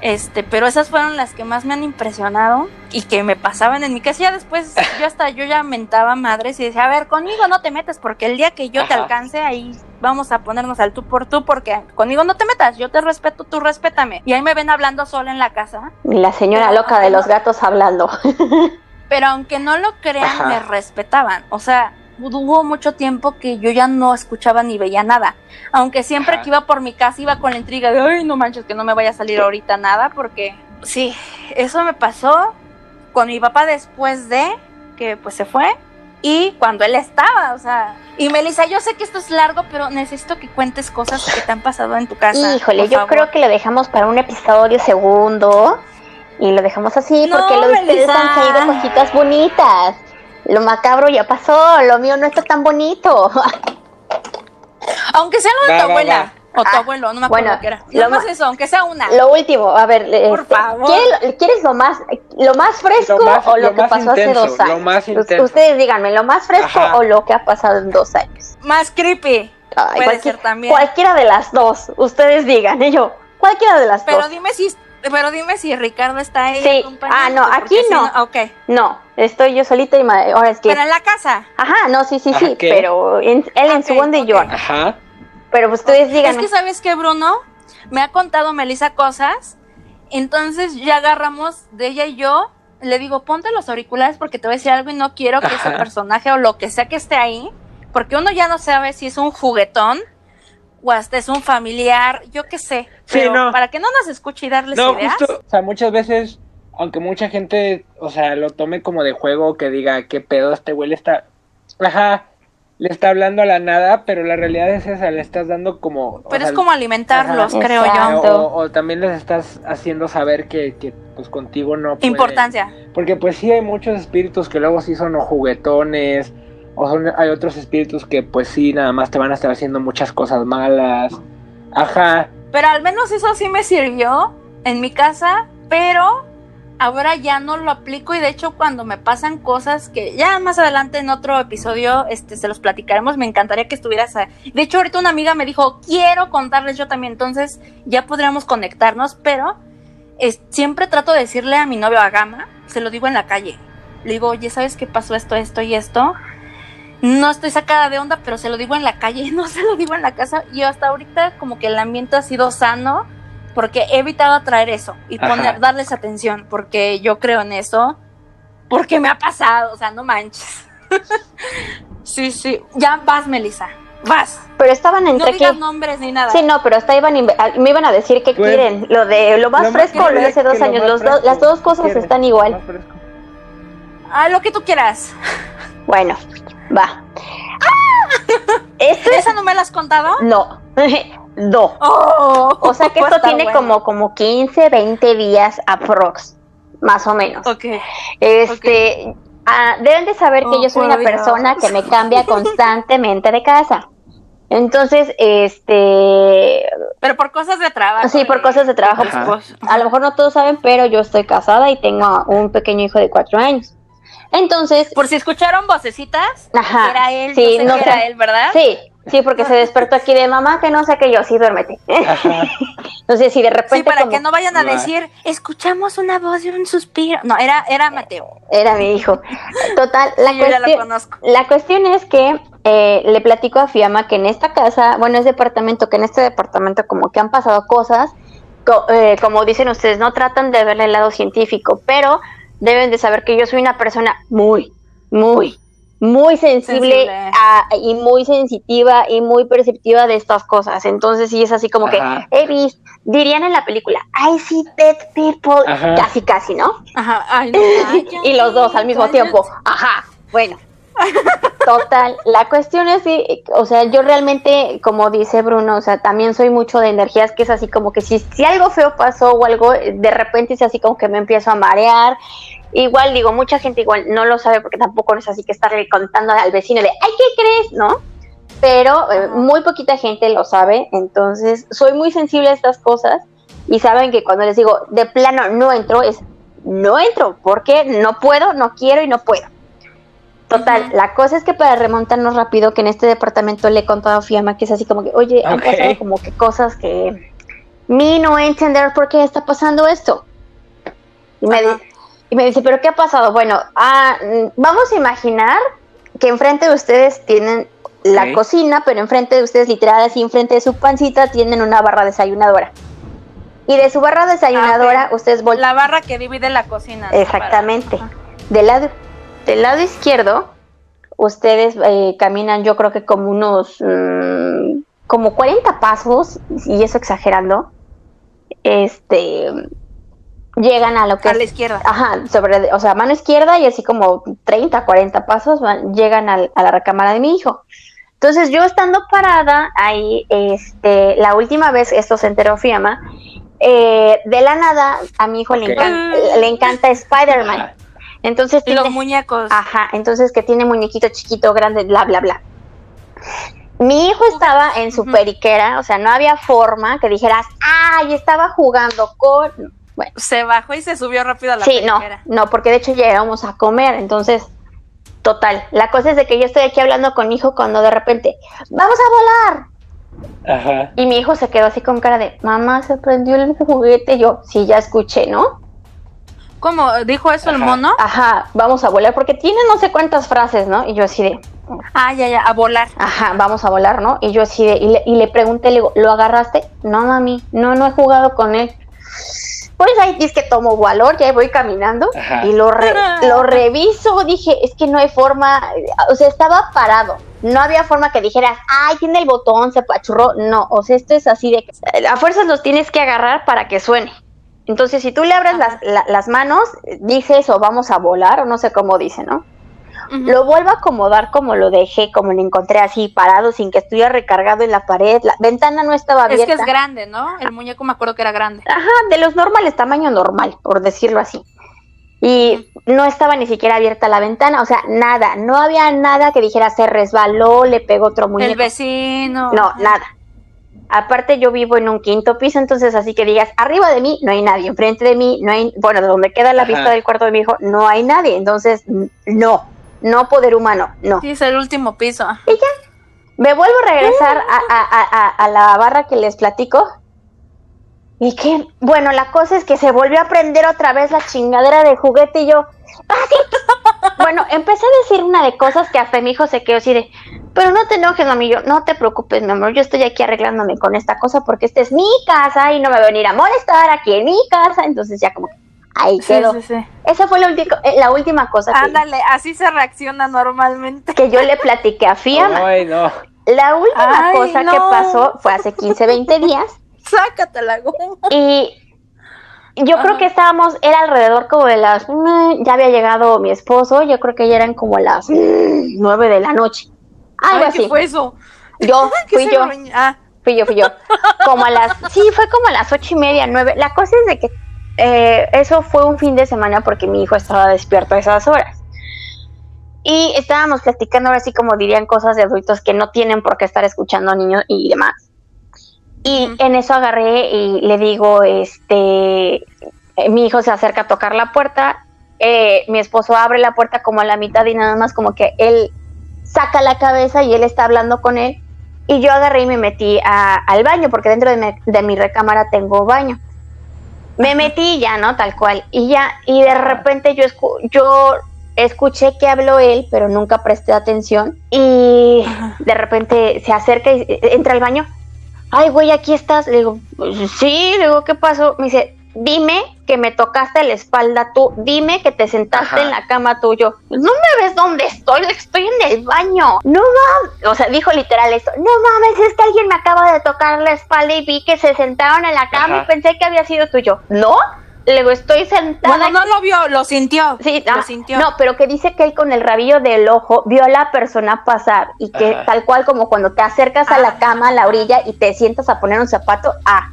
este pero esas fueron las que más me han impresionado y que me pasaban en mi casa. Ya después yo hasta yo ya mentaba madres y decía a ver conmigo no te metas porque el día que yo te alcance ahí vamos a ponernos al tú por tú porque conmigo no te metas yo te respeto tú respétame y ahí me ven hablando sola en la casa. Y la señora loca de los gatos hablando. <laughs> pero aunque no lo crean Ajá. me respetaban. O sea hubo mucho tiempo que yo ya no escuchaba ni veía nada aunque siempre Ajá. que iba por mi casa iba con la intriga de ay no manches que no me vaya a salir ahorita nada porque sí eso me pasó con mi papá después de que pues se fue y cuando él estaba, o sea, y Melissa, yo sé que esto es largo, pero necesito que cuentes cosas que te han pasado en tu casa. Híjole, yo favor. creo que lo dejamos para un episodio segundo. Y lo dejamos así No, porque lo de ustedes Melissa. han salido cositas bonitas. Lo macabro ya pasó, lo mío no está tan bonito. <laughs> Aunque sea lo de Va, tu va, abuela o tu Ah, abuelo, no me acuerdo bueno, qué era. lo Lo más eso, aunque sea una. Lo último, a ver, Por este, favor. ¿quieres, quieres lo más lo más fresco Lo más- o lo, lo que pasó hace dos años? lo más intenso. Ustedes díganme, ¿lo más fresco Ajá. o lo que ha pasado en dos años? Más creepy. Ay, Puede cualquier- ser también. Cualquiera de las dos, ustedes digan, y yo, cualquiera de las Pero dos. dime si pero dime si Ricardo está ahí Sí. Ah, no, aquí no. Ok. No, estoy yo solita y ma- ahora es que... Pero en la casa. Ajá, no, sí, sí, Ajá, sí, ¿qué? pero en- él en su onda y yo. Ajá. Pero ustedes Es díganme. que sabes que Bruno me ha contado Melissa cosas, entonces ya agarramos de ella y yo, le digo, ponte los auriculares porque te voy a decir algo y no quiero que ese personaje o lo que sea que esté ahí, porque uno ya no sabe si es un juguetón o hasta es un familiar, yo qué sé, Sí, pero no. para que no nos escuche y darles No, ideas. justo, o sea, muchas veces, aunque mucha gente, o sea, lo tome como de juego, que diga, qué pedo, este güey está... Ajá, le está hablando a la nada, pero la realidad es esa, le estás dando como... Pero sea, es como alimentarlos, Ajá. creo yo. o, o también les estás haciendo saber que, que, pues contigo no pueden. Importancia. Porque pues sí hay muchos espíritus que luego sí son o juguetones, o son, hay otros espíritus que pues sí nada más te van a estar haciendo muchas cosas malas. Ajá. Pero al menos eso sí me sirvió en mi casa, pero ahora ya no lo aplico y de hecho cuando me pasan cosas que ya más adelante en otro episodio este se los platicaremos, me encantaría que estuvieras a- De hecho ahorita una amiga me dijo, "Quiero contarles yo también", entonces ya podríamos conectarnos, pero siempre trato de decirle a mi novio a Gama, se lo digo en la calle. Le digo, "Oye, ¿sabes qué pasó esto, esto y esto?" No estoy sacada de onda, pero se lo digo en la calle, <laughs> no se lo digo en la casa. Y hasta ahorita como que el ambiente ha sido sano porque he evitado atraer eso y Ajá. poner, darles atención porque yo creo en eso, porque me ha pasado, o sea, no manches. <laughs> sí, sí. Ya vas, Melissa, vas. Pero estaban No entre digas qué. nombres ni nada. Sí, no, pero hasta iban me iban a decir que Pues, quieren. Lo de lo más Lo fresco o lo de hace dos años. Los las dos cosas están lo igual. más fresco. Ah, lo que tú quieras. Bueno, va. Este ¿Esa no me la has contado? no. <laughs> no. Oh, O sea que <laughs> esto tiene bueno. como, como 15, 20 días aprox, más o menos. Ok. Este, ah, deben de saber que Oh, yo soy una persona que me cambia <laughs> constantemente de casa. Entonces, este, Pero por cosas de trabajo. Sí, por y- cosas de trabajo. Ajá. a lo mejor no todos saben, pero yo estoy casada y tengo un pequeño hijo de cuatro años. Entonces, Por si escucharon vocecitas, Ajá, era él, sí, sé no que sé. era él, ¿verdad? sí, sí, porque se despertó aquí de mamá que no sé qué yo, sí, duérmete. Ajá. <laughs> Entonces, si de repente Sí, para como- que no vayan a decir, escuchamos una voz y un suspiro. No, era, era Mateo. era mi hijo. Total, la Sí, yo ya lo cuestión, conozco. La cuestión es que eh, le platico a Fiamma que en esta casa, bueno, es departamento, que en este departamento como que han pasado cosas, co- eh, como dicen ustedes, no tratan de verle el lado científico, pero deben de saber que yo soy una persona muy, muy, muy sensible, Sensible. a- y muy sensitiva y muy perceptiva de estas cosas. Entonces sí es así como Ajá. que he visto, dirían en la película, I see dead people, Ajá. casi casi, ¿no? Ajá, ay, no, <laughs> y los dos al mismo tiempo. Ajá, bueno. Total, la cuestión es que, o sea, yo realmente, como dice Bruno, o sea, también soy mucho de energías que es así como que si, si algo feo pasó o algo, de repente es así como que me empiezo a marear. Igual digo, mucha gente igual no lo sabe porque tampoco es así que estarle contando al vecino de, ay, ¿qué crees? ¿No? Pero eh, muy poquita gente lo sabe, entonces soy muy sensible a estas cosas y saben que cuando les digo, de plano no entro, es no entro, porque no puedo, no quiero y no puedo. Total, la cosa es que para remontarnos rápido, que en este departamento le he contado a Fiamma que es así como que, oye, han pasado como que cosas que mi no entender por qué está pasando esto. Y me, Ajá. di- y me dice, ¿pero qué ha pasado? Bueno, ah, mm, vamos a imaginar que enfrente de ustedes tienen la cocina, pero enfrente de ustedes, literal, así enfrente de su pancita, tienen una barra desayunadora. Y de su barra desayunadora, Ah, ok. ustedes voltean. La barra que divide la cocina. Exactamente. Del lado, del lado izquierdo, ustedes eh, caminan, yo creo que como unos, mm, como 40 pasos, y eso exagerando, este, llegan a lo que A la es, izquierda. ajá, sobre, o sea, mano izquierda y así como 30, 40 pasos van- llegan al- a la recámara de mi hijo. Entonces yo estando parada ahí, este, la última vez, esto se enteró Fiamma, eh, de la nada a mi hijo le, encanta, le encanta Spider-Man. Entonces Y los tiene- muñecos. Ajá, entonces que tiene muñequito chiquito, grande, bla, bla, bla. Mi hijo estaba en su periquera, o sea, no había forma que dijeras, ay, estaba jugando con... Bueno, Se bajó y se subió rápido a la sí, no, periquera. no, porque de hecho ya íbamos a comer, entonces, total. La cosa es de que yo estoy aquí hablando con mi hijo cuando de repente, vamos a volar. Ajá. Y mi hijo se quedó así con cara de, mamá, se prendió el juguete. Y yo, sí, ya escuché, ¿no? ¿Cómo? ¿Dijo eso el mono? Ajá, vamos a volar, porque tiene no sé cuántas frases, ¿no? Y yo así de, Ah, ya, ya, a volar. Ajá, vamos a volar, ¿no? Y yo así de, y le, y le pregunté, le digo, ¿lo agarraste? No, mami, no, no he jugado con él. Pues ahí dice que tomo valor, ya voy caminando Ajá. y lo, re- <laughs> lo reviso, dije, es que no hay forma, o sea, estaba parado, no había forma que dijeras, ay, tiene el botón, se pachurró, no, o sea, esto es así de, que a fuerzas los tienes que agarrar para que suene. Entonces, si tú le abres las, la- las manos, dice eso, vamos a volar, o no sé cómo dice, ¿no? lo vuelvo a acomodar como lo dejé, como lo encontré así parado, sin que estuviera recargado en la pared. La ventana no estaba abierta. Es que es grande, ¿no? El muñeco me acuerdo que era grande. Ajá, de los normales, tamaño normal, por decirlo así. Y no estaba ni siquiera abierta la ventana, o sea, nada, no había nada que dijera se resbaló, le pegó otro muñeco. El vecino. No, nada. Aparte yo vivo en un quinto piso, entonces así que digas, arriba de mí no hay nadie, enfrente de mí no hay, bueno, de donde queda la vista del cuarto de mi hijo no hay nadie, entonces no, no poder humano, no. Sí, es el último piso. Y ya, me vuelvo a regresar a, a la barra que les platico. Y que, bueno, la cosa es que se volvió a prender otra vez la chingadera de juguete y yo, ¡ah, Bueno, empecé a decir una de cosas que hasta mi hijo se quedó así de, pero no te enojes, mami, yo, no te preocupes, mi amor, yo estoy aquí arreglándome con esta cosa porque esta es mi casa y no me va a venir a molestar aquí en mi casa, entonces ya como ahí quedó. Sí, sí, Esa fue la, eh, la última cosa. Ándale, así se reacciona normalmente. Que yo le platiqué a Fiamma. Ay, no. La última cosa que pasó fue hace 15, 20 días. <laughs> Sácate la goma. Y yo creo que estábamos, era alrededor como de las, mm, ya había llegado mi esposo, yo creo que ya eran como las mm, nueve de la noche. Algo así. ¿Qué fue eso? Yo, <laughs> fui yo. Ah. Fui yo, fui yo. Como a las, sí, fue como a las ocho y media, nueve. La cosa es de que eh, eso fue un fin de semana porque mi hijo estaba despierto a esas horas. Y estábamos platicando ahora así como dirían cosas de adultos que no tienen por qué estar escuchando a niños y demás. Y en eso agarré y le digo, este, eh, mi hijo se acerca a tocar la puerta, eh, mi esposo abre la puerta como a la mitad y nada más como que él saca la cabeza y él está hablando con él. Y yo agarré y me metí al baño, porque dentro de mi, recámara tengo baño. Me metí ya, ¿no? Tal cual. Y ya, y de repente yo, yo escuché que habló él, pero nunca presté atención. Y de repente se acerca y entra al baño ay, güey, aquí estás. Le digo, pues, sí, le digo, ¿qué pasó? Me dice, dime que me tocaste la espalda tú, dime que te sentaste en la cama tuyo. No me ves dónde estoy, estoy en el baño. No mames, o sea, dijo literal esto, no mames, es que alguien me acaba de tocar la espalda y vi que se sentaron en la cama y pensé que había sido tuyo. ¿No? Luego estoy sentada. Bueno, no lo vio, lo sintió. Sí, lo sintió. No, pero que dice que él con el rabillo del ojo vio a la persona pasar y que tal cual como cuando te acercas a la ah. cama, a la orilla y te sientas a poner un zapato, ah,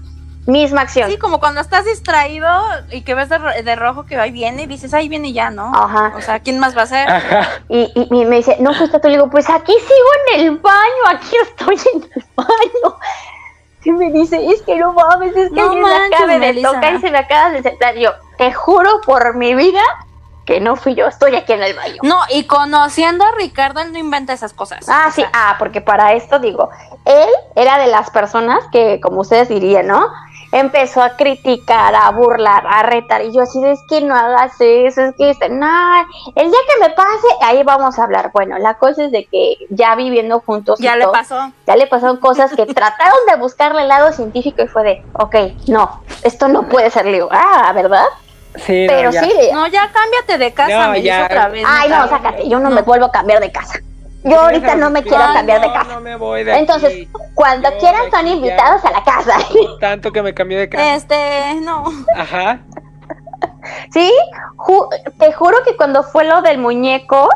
misma acción. Sí, como cuando estás distraído y que ves de, rojo que ahí viene y dices, ahí viene ya, ¿no? Ajá. O sea, ¿quién más va a ser? Y, y, me dice, no fuiste tú, le digo, pues aquí sigo en el baño, aquí estoy en el baño me dice, es que no mames, es que no alguien me acaba de tocar y se me acaba de sentar. Yo, te juro por mi vida que no fui yo, estoy aquí en el baño. No, y conociendo a Ricardo, él no inventa esas cosas. Ah, sí, ah, porque para esto digo, él era de las personas que, como ustedes dirían, ¿no? Empezó a criticar, a burlar, a retar. Y yo así, es que no hagas eso, es que, este, no, el día que me pase, ahí vamos a hablar. Bueno, la cosa es de que ya viviendo juntos. Ya le pasó. Ya le pasaron cosas que trataron de buscarle el lado científico y fue de, ok, no, esto no puede ser. Le ah, ¿verdad? Sí, pero sí. No, ya cámbiate de casa, me ya. otra vez. Ay, no, sácate, yo no, me vuelvo a cambiar de casa. Yo ahorita no me quiero cambiar de casa. Entonces, cuando quieran son invitados a la casa. <laughs> Tanto que me cambié de casa. Este, no. Ajá. Sí, te juro que cuando fue lo del muñeco,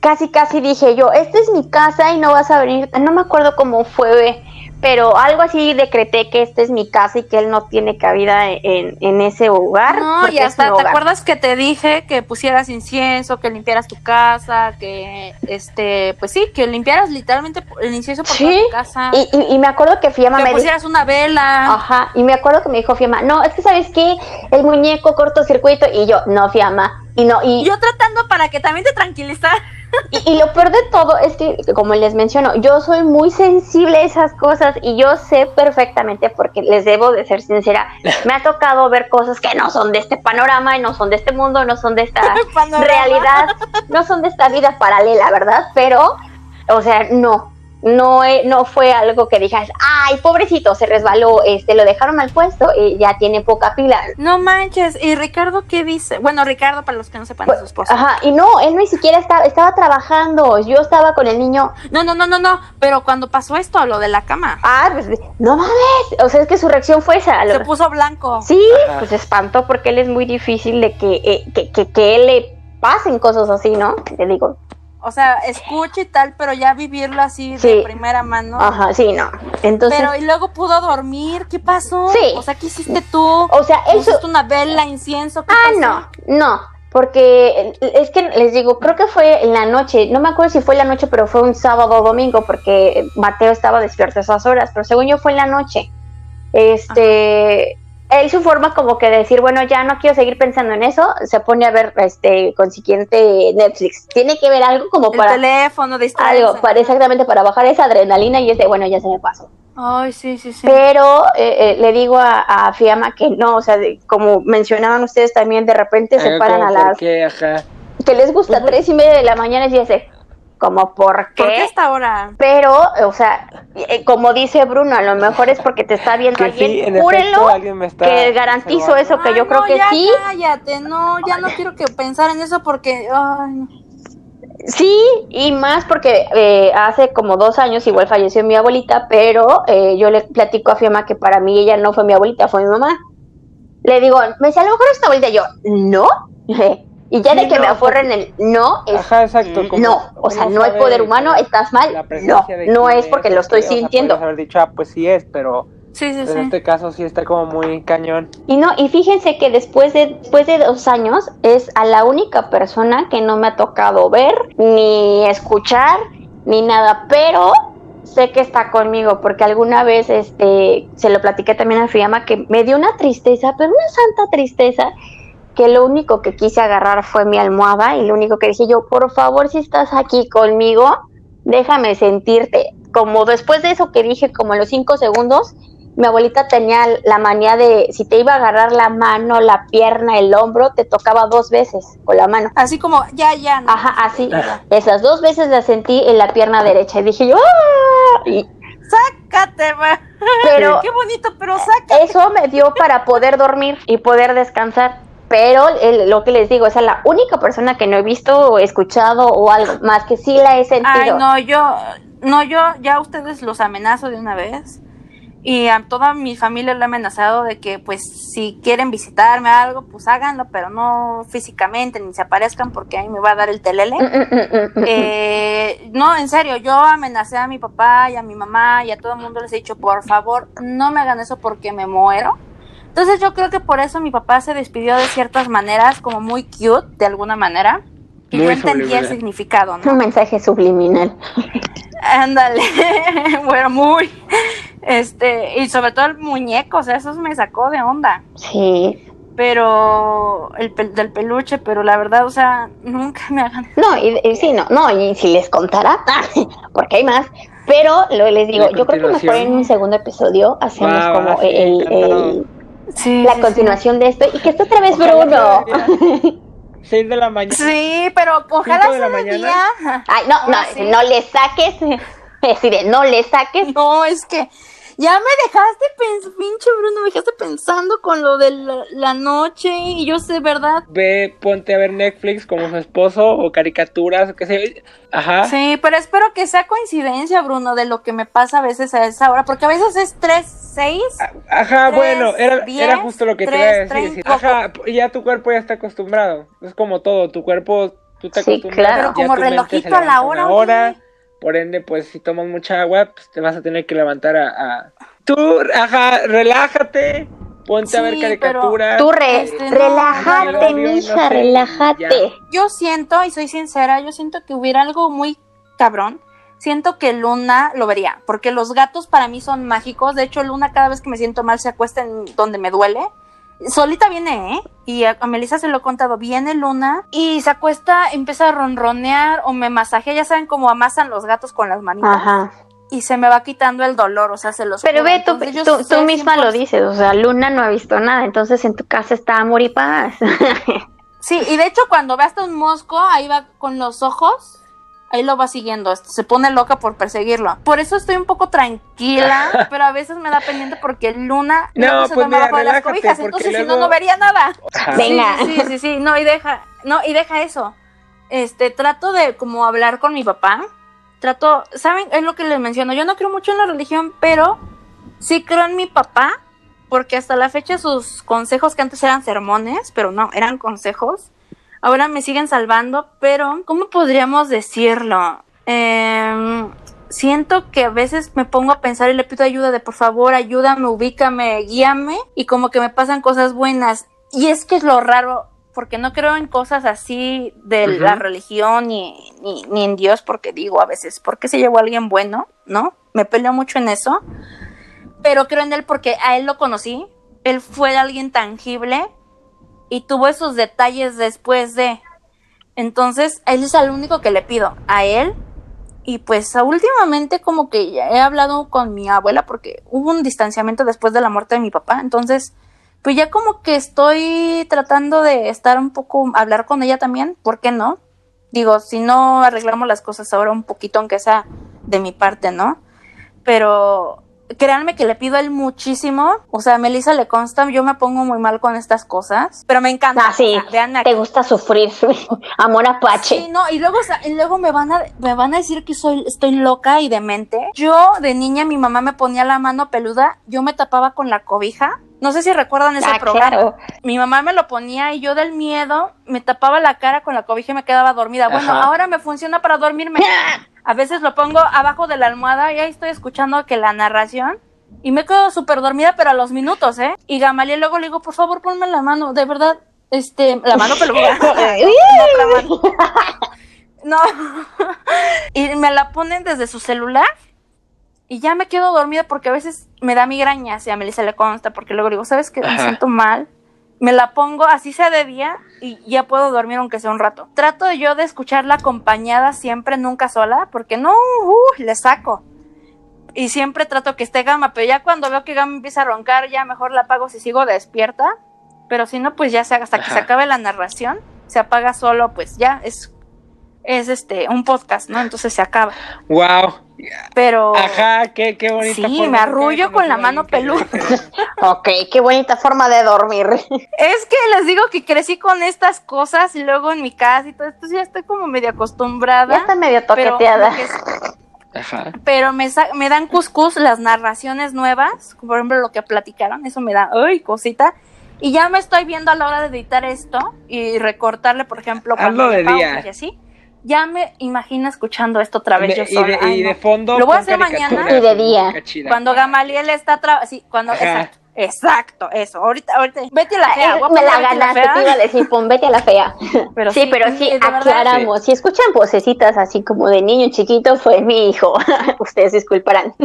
casi casi dije yo, esta es mi casa y no vas a venir. No me acuerdo cómo fue pero algo así decreté que esta es mi casa y que él no tiene cabida en, en ese lugar. No, y hasta te acuerdas que te dije que pusieras incienso, que limpiaras tu casa, que este, pues sí, que limpiaras literalmente el incienso por toda tu casa. Y, y, me acuerdo que Fiamma que me pusieras una vela. Ajá, y me acuerdo que me dijo Fiamma, no, es que sabes qué, el muñeco cortocircuito y yo, no Fiamma, y no, y yo tratando para que también te tranquilizara. Y, lo peor de todo es que, como les menciono, yo soy muy sensible a esas cosas y yo sé perfectamente, porque les debo de ser sincera, me ha tocado ver cosas que no son de este panorama y no son de este mundo, no son de esta <laughs> realidad, no son de esta vida paralela, ¿verdad? Pero, o sea, no, no, no fue algo que dijeras, ay, pobrecito, se resbaló, este, lo dejaron mal puesto y ya tiene poca pila. No manches, ¿y Ricardo qué dice? Bueno, Ricardo, para los que no sepan, es su esposo. Ajá, y no, él ni siquiera estaba, estaba trabajando, yo estaba con el niño. No, no, no, no, no, pero cuando pasó esto, lo de la cama. Ah, pues, no mames, o sea, es que su reacción fue esa. Se puso blanco. Sí, pues espantó porque él es muy difícil de que, eh, que, que, que él le pasen cosas así, ¿no? Le digo, O sea, escucha y tal, pero ya vivirlo así de primera mano. Ajá, sí, no. Entonces. Pero y luego pudo dormir. ¿Qué pasó? Sí. O sea, ¿qué hiciste tú? O sea, eso. ¿Pusiste una vela, incienso? ah, no, no. Porque es que les digo, creo que fue en la noche, no me acuerdo si fue en la noche, pero fue un sábado o domingo, porque Mateo estaba despierto a esas horas, pero según yo fue en la noche. Este, él su forma como que de decir, bueno, ya no quiero seguir pensando en eso, se pone a ver este consiguiente Netflix. Tiene que ver algo como el para teléfono, algo para exactamente para bajar esa adrenalina y es de, bueno, ya se me pasó. Ay, sí, sí, sí. Pero eh, eh, le digo a, Fiamma que no, o sea, como mencionaban ustedes también, de repente se paran a las... Qué? Ajá. Que les gusta, pues, tres y media de la mañana y dice, como por qué. ¿Por qué esta hora? Pero, o sea, eh, como dice Bruno, a lo mejor es porque te está viendo alguien. Júrelo que garantizo eso, que yo creo que ya sí. Cállate, no, ya no quiero que pensar en eso porque. Ay, Sí, y más porque eh, hace como dos años igual falleció mi abuelita, pero eh, yo le platico a Fiamma que para mí ella no fue mi abuelita, fue mi mamá. Le digo, me dice, a lo mejor es tu abuelita. yo, no. <laughs> <laughs> Y ya de que me aforren el no es Ajá, exacto, no, o sea, no hay poder humano, estás mal. No, no es porque lo estoy sintiendo. haber dicho, ah, pues sí es, pero sí, sí, en este caso sí está como muy cañón. Y no, y fíjense que después de después de dos años es a la única persona que no me ha tocado ver ni escuchar ni nada, pero sé que está conmigo porque alguna vez este se lo platiqué también a Fiamma que me dio una tristeza, pero una santa tristeza que lo único que quise agarrar fue mi almohada y lo único que dije yo, por favor, si estás aquí conmigo, déjame sentirte. Como después de eso que dije, como los cinco segundos, mi abuelita tenía la manía de, si te iba a agarrar la mano, la pierna, el hombro, te tocaba dos veces con la mano. Así como, ya, ya. Ajá, así. Esas dos veces la sentí en la pierna derecha y dije yo, ¡ah! Y, sácate, pero <laughs> qué bonito, pero sácate. Eso me dio para poder dormir y poder descansar pero lo que les digo, es la única persona que no he visto o escuchado o algo más que sí la he sentido. Ay, no, yo, no, yo ya ustedes los amenazo de una vez y a toda mi familia le he amenazado de que pues si quieren visitarme algo, pues háganlo, pero no físicamente ni se aparezcan porque ahí me va a dar el telele. Mm, mm, mm, eh, no, en serio, yo amenacé a mi papá y a mi mamá y a todo el mundo les he dicho, por favor, no me hagan eso porque me muero. Entonces yo creo que por eso mi papá se despidió de ciertas maneras, como muy cute, de alguna manera. Y yo entendía el significado, ¿no? Un mensaje subliminal. Ándale, <laughs> bueno, muy. Este, y sobre todo el muñeco, o sea, eso me sacó de onda. Sí. Pero, el del peluche, pero la verdad, o sea, nunca me hagan. No, y, sí, no, no, y si les contara, <laughs> porque hay más, pero lo les digo, yo creo que mejor en un segundo episodio hacemos como el, la continuación de esto y que esto otra vez Bruno. 6 <laughs> de la mañana. Sí, pero ojalá de la mañana. Ay, no, no, no le saques. <laughs> Decide, no le saques. No, es que ya me dejaste, pinche Bruno, me dejaste pensando con lo de la, noche y yo sé, ¿verdad? Ve, ponte a ver Netflix como su esposo o caricaturas o qué sé. Ajá. Sí, pero espero que sea coincidencia, Bruno, de lo que me pasa a veces a esa hora, porque a veces es 3, 6. Ajá, bueno, era, era justo lo que te iba a decir. Ajá, ya tu cuerpo ya está acostumbrado. Es como todo, tu cuerpo, tú te sí, Claro, pero como relojito a la hora por ende, pues si tomas mucha agua, pues te vas a tener que levantar a... Tú, ajá, relájate, ponte a ver caricaturas. Tú este, relájate, mija, relájate. Yo siento, y soy sincera, yo siento que hubiera algo muy cabrón. Siento que Luna lo vería, porque los gatos para mí son mágicos. De hecho, Luna cada vez que me siento mal se acuesta en donde me duele solita viene, ¿eh? Y a, Melissa se lo he contado, viene Luna y se acuesta, empieza a ronronear o me masajea, ya saben cómo amasan los gatos con las manitas. Ajá. Y se me va quitando el dolor, o sea, se los... Pero ve, tú, tú, misma lo dices, o sea, Luna no ha visto nada, entonces en tu casa está amor y paz. <laughs> sí, y de hecho cuando ve hasta un mosco, ahí va con los ojos ahí lo va siguiendo, se pone loca por perseguirlo. Por eso estoy un poco tranquila, <laughs> pero a veces me da pendiente porque Luna no, se pues abajo de las cobijas, entonces si no, no vería nada. Venga. Sí, sí, sí, no, y deja, no, y deja eso. Este, trato de como hablar con mi papá, trato, ¿saben? Es lo que les menciono, yo no creo mucho en la religión, pero sí creo en mi papá, porque hasta la fecha sus consejos que antes eran sermones, pero no, eran consejos, ahora me siguen salvando, pero ¿cómo podríamos decirlo? Em, siento que a veces me pongo a pensar y le pido ayuda de por favor, ayúdame, ubícame, guíame y como que me pasan cosas buenas. Y es que es lo raro, porque no creo en cosas así de la religión ni, ni, ni, en Dios, porque digo a veces, ¿por qué se llevó a alguien bueno? ¿No? Me peleo mucho en eso. Pero creo en él porque a él lo conocí. Él fue alguien tangible y tuvo esos detalles después de. Entonces, él es el único que le pido. A él y pues últimamente como que ya he hablado con mi abuela porque hubo un distanciamiento después de la muerte de mi papá. Entonces, pues ya como que estoy tratando de estar un poco, hablar con ella también. ¿Por qué no? Digo, si no arreglamos las cosas ahora un poquito, aunque sea de mi parte, ¿no? Pero créanme que le pido a él muchísimo. O sea, a Melissa le consta, yo me pongo muy mal con estas cosas, pero me encanta. Ah, sí, te gusta sufrir, <laughs> amor apache. Sí, no, y luego, y luego me van a, me van a decir que soy, estoy loca y demente. Yo, de niña, mi mamá me ponía la mano peluda, yo me tapaba con la cobija. No sé si recuerdan ese Ah, programa. claro. Mi mamá me lo ponía y yo del miedo me tapaba la cara con la cobija y me quedaba dormida. Bueno, Ajá. ahora me funciona para dormirme. <laughs> A veces lo pongo abajo de la almohada y ahí estoy escuchando que la narración y me quedo súper dormida, pero a los minutos, ¿eh? Y Gamaliel luego le digo, por favor, ponme la mano, de verdad, este, la mano peluda. <laughs> <laughs> No. y me la ponen desde su celular y ya me quedo dormida porque a veces me da migrañas y a Melissa le consta porque luego digo, ¿sabes qué? Me Ajá. siento mal. Me la pongo así sea de día y ya puedo dormir aunque sea un rato. Trato yo de escucharla acompañada siempre, nunca sola, porque no, uh, le saco. Y siempre trato que esté Gama, pero ya cuando veo que Gama empieza a roncar, ya mejor la apago si sigo despierta. Pero si no, pues ya se, hasta que se acabe la narración, se apaga solo, pues ya es, es este, un podcast, ¿no? Entonces se acaba. Wow. Pero Ajá, qué, qué bonita. Sí, forma me arrullo con la mano que- <laughs> Ok, qué bonita forma de dormir. <laughs> es que les digo que crecí con estas cosas y luego en mi casa y todo esto, ya estoy como medio acostumbrada. Ya está medio pero toqueteada. es- Ajá. pero me, sa- me dan cuscús las narraciones nuevas, por ejemplo lo que platicaron, eso me da, ¡ay, cosita! Y ya me estoy viendo a la hora de editar esto y recortarle, por ejemplo, cuando Hazlo hay de día. y así. Ya me imagino escuchando esto otra vez De- yo y, sola. de, Ay, y no. de fondo. Lo voy a hacer mañana. Y de día. Cuando Gamaliel está tra- sí, cuando Ajá. exacto, exacto, eso. Ahorita, ahorita. Betty la fea, Eh, a me la ganaste, te iba a decir, pon vete a la fea. <laughs> Pero sí, sí, pero sí, aclaramos. Si escuchan vocecitas así como de niño chiquito, fue mi hijo. <laughs> Ustedes disculparán. <laughs>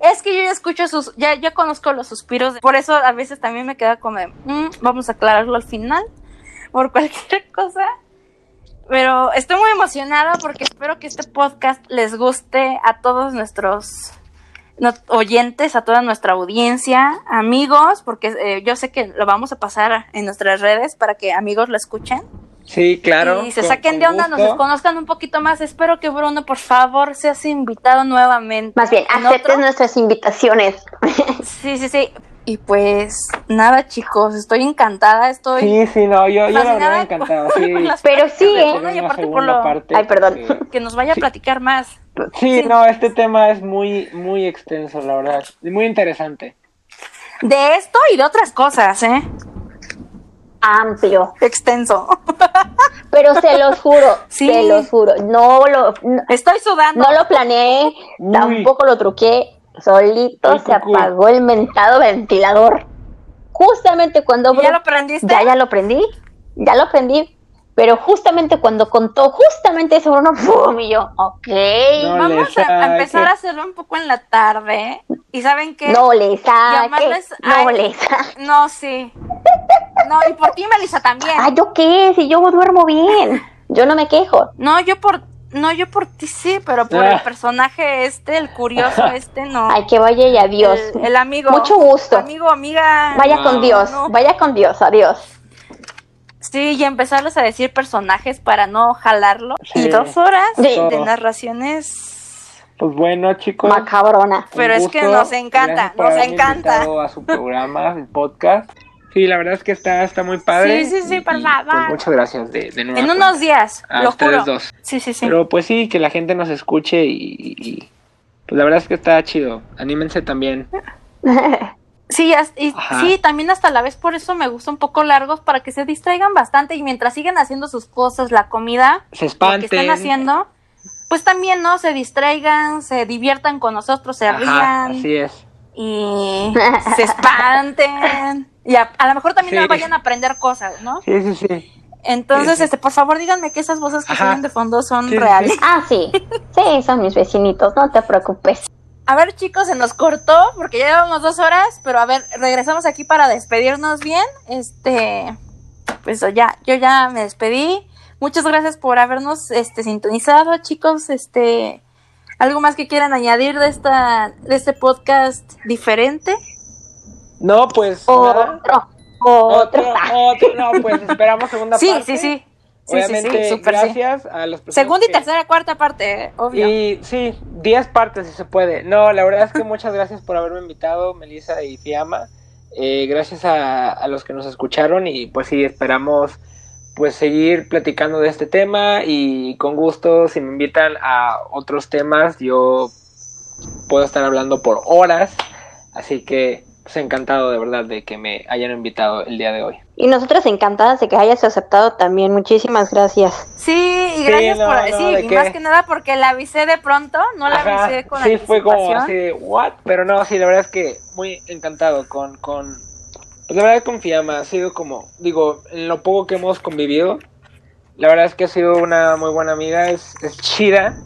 Es que yo ya escucho sus, ya, ya conozco los suspiros, por eso a veces también me queda como de, "Mm, vamos a aclararlo al final, por cualquier cosa. Pero estoy muy emocionada porque espero que este podcast les guste a todos nuestros oyentes, a toda nuestra audiencia, amigos, porque eh, yo sé que lo vamos a pasar en nuestras redes para que amigos lo escuchen. Sí, claro. y se con- saquen con de onda, nos conozcan un poquito más. Espero que Bruno, por favor, seas invitado nuevamente. Más bien, otro. nuestras invitaciones. Sí, sí, sí. Y pues nada, chicos, estoy encantada, estoy Sí, sí, no, yo, yo la verdad encantado. con Sí. Pero sí, ¿eh? Bruno y Una aparte por segunda lo parte, Ay, perdón. que nos vaya a Sí. platicar más. Sí, Sí. no, este tema es muy, muy extenso, la verdad. y Muy interesante. De esto y de otras cosas, ¿eh? Amplio. Extenso. Pero se los juro, Sí. se los juro. No lo, no, Estoy sudando. no lo planeé, Uy. tampoco lo truqué. Solito Ay, se apagó el mentado ventilador. Justamente cuando ¿Y ¿Ya lo prendiste? ya, ya lo prendí, ya lo prendí. Pero justamente cuando contó, justamente ese Bruno, <laughs> ¡pum! Y yo, ok. No Vamos a, empezar a hacerlo un poco en la tarde. ¿Y saben qué? No le saque, Llamarles- no ay. le saque. No, sí. No, y por ti, Melissa, también. Ah, ¿yo qué? Si yo duermo bien. Yo no me quejo. No, yo por no, yo por ti sí, pero por Ah. el personaje este, el curioso <laughs> este, no. Ay, que vaya y adiós. El, el amigo. Mucho gusto. Amigo, amiga. Vaya No. con Dios, No. vaya con Dios, adiós. Sí, y empezarles a decir personajes para no jalarlo. Sí. Y dos horas Sí. de narraciones. Pues bueno, chicos. Macabrona. Pero es que nos encanta, nos encanta. a su programa, el podcast. Sí, la verdad es que está, está muy padre. Sí, sí, sí, y- por y, favor. Pues muchas gracias de, de nuevo. En unos días, A lo ustedes juro. dos. Sí, sí, sí. Pero pues sí, que la gente nos escuche y, y- pues la verdad es que está chido. Anímense también. <laughs> Sí, y, sí, también hasta la vez por eso me gusta un poco largos para que se distraigan bastante y mientras siguen haciendo sus cosas, la comida, se espanten. lo que están haciendo, pues también, ¿no? Se distraigan, se diviertan con nosotros, se rían. Así es. Y se espanten. <laughs> Y a, lo mejor también vayan a aprender cosas, ¿no? Sí, sí, sí. Entonces, este, por favor, díganme que esas voces que suenan de fondo son reales. Ah, sí. Sí, son mis vecinitos, no te preocupes. A ver, chicos, se nos cortó porque ya llevamos dos horas, pero a ver, regresamos aquí para despedirnos bien. Este, pues ya, yo ya me despedí. Muchas gracias por habernos este, sintonizado, chicos. Este, ¿algo más que quieran añadir de esta, de este podcast diferente? No, pues. Otro. Otro, otro, no, pues esperamos segunda parte. Sí, sí, sí. Obviamente, sí, gracias a los Segunda y tercera, cuarta parte, obvio. Y sí, diez partes si se puede. No, la verdad es que muchas gracias por haberme invitado, Melissa y Fiamma. Eh, gracias a, los que nos escucharon y pues sí, esperamos pues seguir platicando de este tema y con gusto si me invitan a otros temas yo puedo estar hablando por horas. Así que pues encantado de verdad de que me hayan invitado el día de hoy. Y nosotras encantadas de que hayas aceptado también. Muchísimas gracias. Sí, y gracias por sí, y más que nada porque la avisé de pronto, no la avisé con Sí, fue como así de what, pero no, sí, la verdad es que muy encantado con con pues la verdad con Fiamma ha sido como digo, en lo poco que hemos convivido, la verdad es que ha sido una muy buena amiga, es, es chida.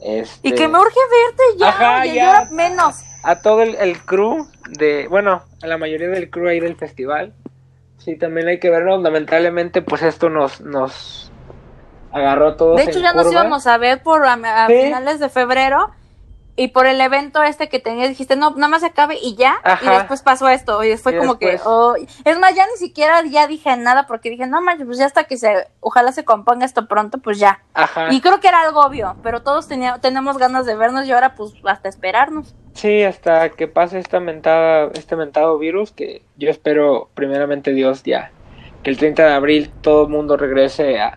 Este... Y que me urge verte ya, Ajá, ya, menos. A todo el, el crew de, bueno, a la mayoría del crew ahí del festival. Sí, también hay que vernos. Lamentablemente, pues esto nos, nos agarró todos. De hecho, ya nos íbamos a ver por a, finales de febrero y por el evento este que tenías, dijiste, no, nada más se acabe y ya. Y después pasó esto. Y fue como que. Oh, es más, ya ni siquiera ya dije nada porque dije, no manches, pues ya hasta que se. Ojalá se componga esto pronto, pues ya. Y creo que era algo obvio, pero todos teníamos, tenemos ganas de vernos y ahora, pues hasta esperarnos. Sí, hasta que pase esta mentada, este mentado virus, que yo espero, primeramente Dios, ya. Que el 30 de abril todo el mundo regrese a,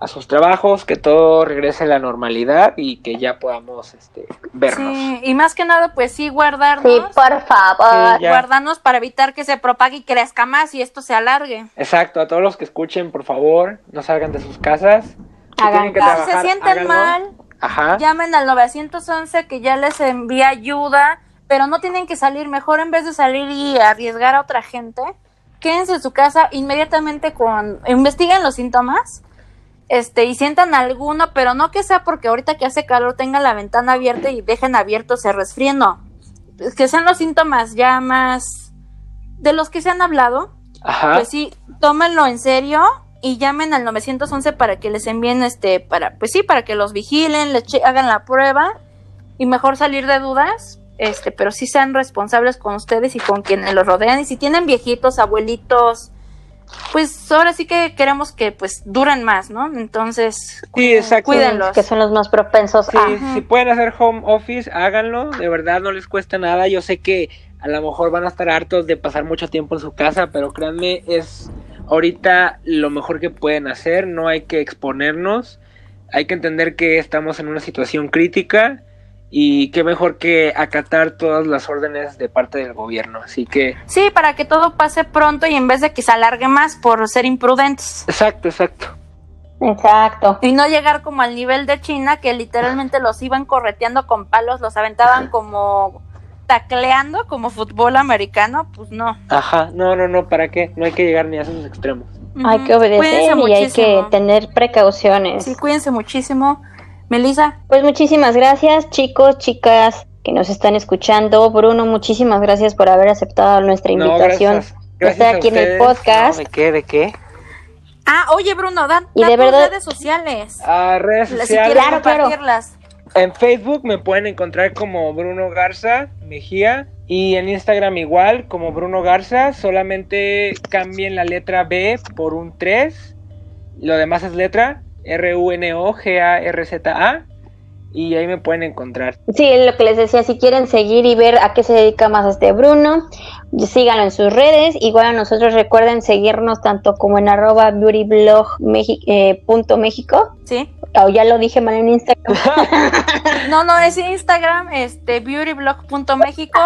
a sus trabajos, que todo regrese a la normalidad y que ya podamos este, vernos. Sí, y más que nada, pues sí, guardarnos. Sí, por favor. guardarnos para evitar que se propague y crezca más y esto se alargue. Exacto, a todos los que escuchen, por favor, no salgan de sus casas. Hagan que si se sienten mal, llamen al 911 que ya les envía ayuda, pero no tienen que salir, mejor en vez de salir y arriesgar a otra gente, quédense en su casa inmediatamente con, investiguen los síntomas este, y sientan alguno, pero no que sea porque ahorita que hace calor tengan la ventana abierta y dejen abierto, se resfríen, no. Que sean los síntomas ya más de los que se han hablado. Pues sí, tómenlo en serio y llamen al 911 para que les envíen este, para, pues sí, para que los vigilen, les hagan la prueba y mejor salir de dudas, este, pero sí sean responsables con ustedes y con quienes los rodean y si tienen viejitos, abuelitos, pues ahora sí que queremos que pues duren más, ¿no? Entonces, cuídenlos. Que son los más propensos sí, Si pueden hacer home office, háganlo, de verdad no les cuesta nada. Yo sé que a lo mejor van a estar hartos de pasar mucho tiempo en su casa, pero créanme, es ahorita lo mejor que pueden hacer, no hay que exponernos, hay que entender que estamos en una situación crítica y qué mejor que acatar todas las órdenes de parte del gobierno. Así que... Sí, para que todo pase pronto y en vez de que se alargue más por ser imprudentes. Exacto, exacto. Exacto. Y no llegar como al nivel de China, que literalmente los iban correteando con palos, los aventaban como tacleando como fútbol americano, pues no. Ajá, no, no, no, ¿para qué? No hay que llegar ni a esos extremos. Hay que obedecer y hay que tener precauciones. Sí, cuídense muchísimo. Melissa. Pues muchísimas gracias, chicos, chicas que nos están escuchando. Bruno, muchísimas gracias por haber aceptado nuestra invitación. No, estar aquí en el podcast. ¿De qué? ¿De qué? Ah, oye, Bruno, dan, y de verdad, redes sociales. Ah, redes sociales. Si compartirlas. En Facebook me pueden encontrar como Bruno Garza Mejía y en Instagram igual como Bruno Garza, solamente cambien la letra B por un 3, lo demás es letra R-U-N-O-G-A-R-Z-A. Y ahí me pueden encontrar. Sí, lo que les decía, si quieren seguir y ver a qué se dedica más este Bruno, síganlo en sus redes. Igual a nosotros recuerden seguirnos tanto como en arroba beautyblog.mexico. Eh, sí. O ya lo dije mal en Instagram. <laughs> <laughs> no, no, es Instagram, este beautyblog.mexico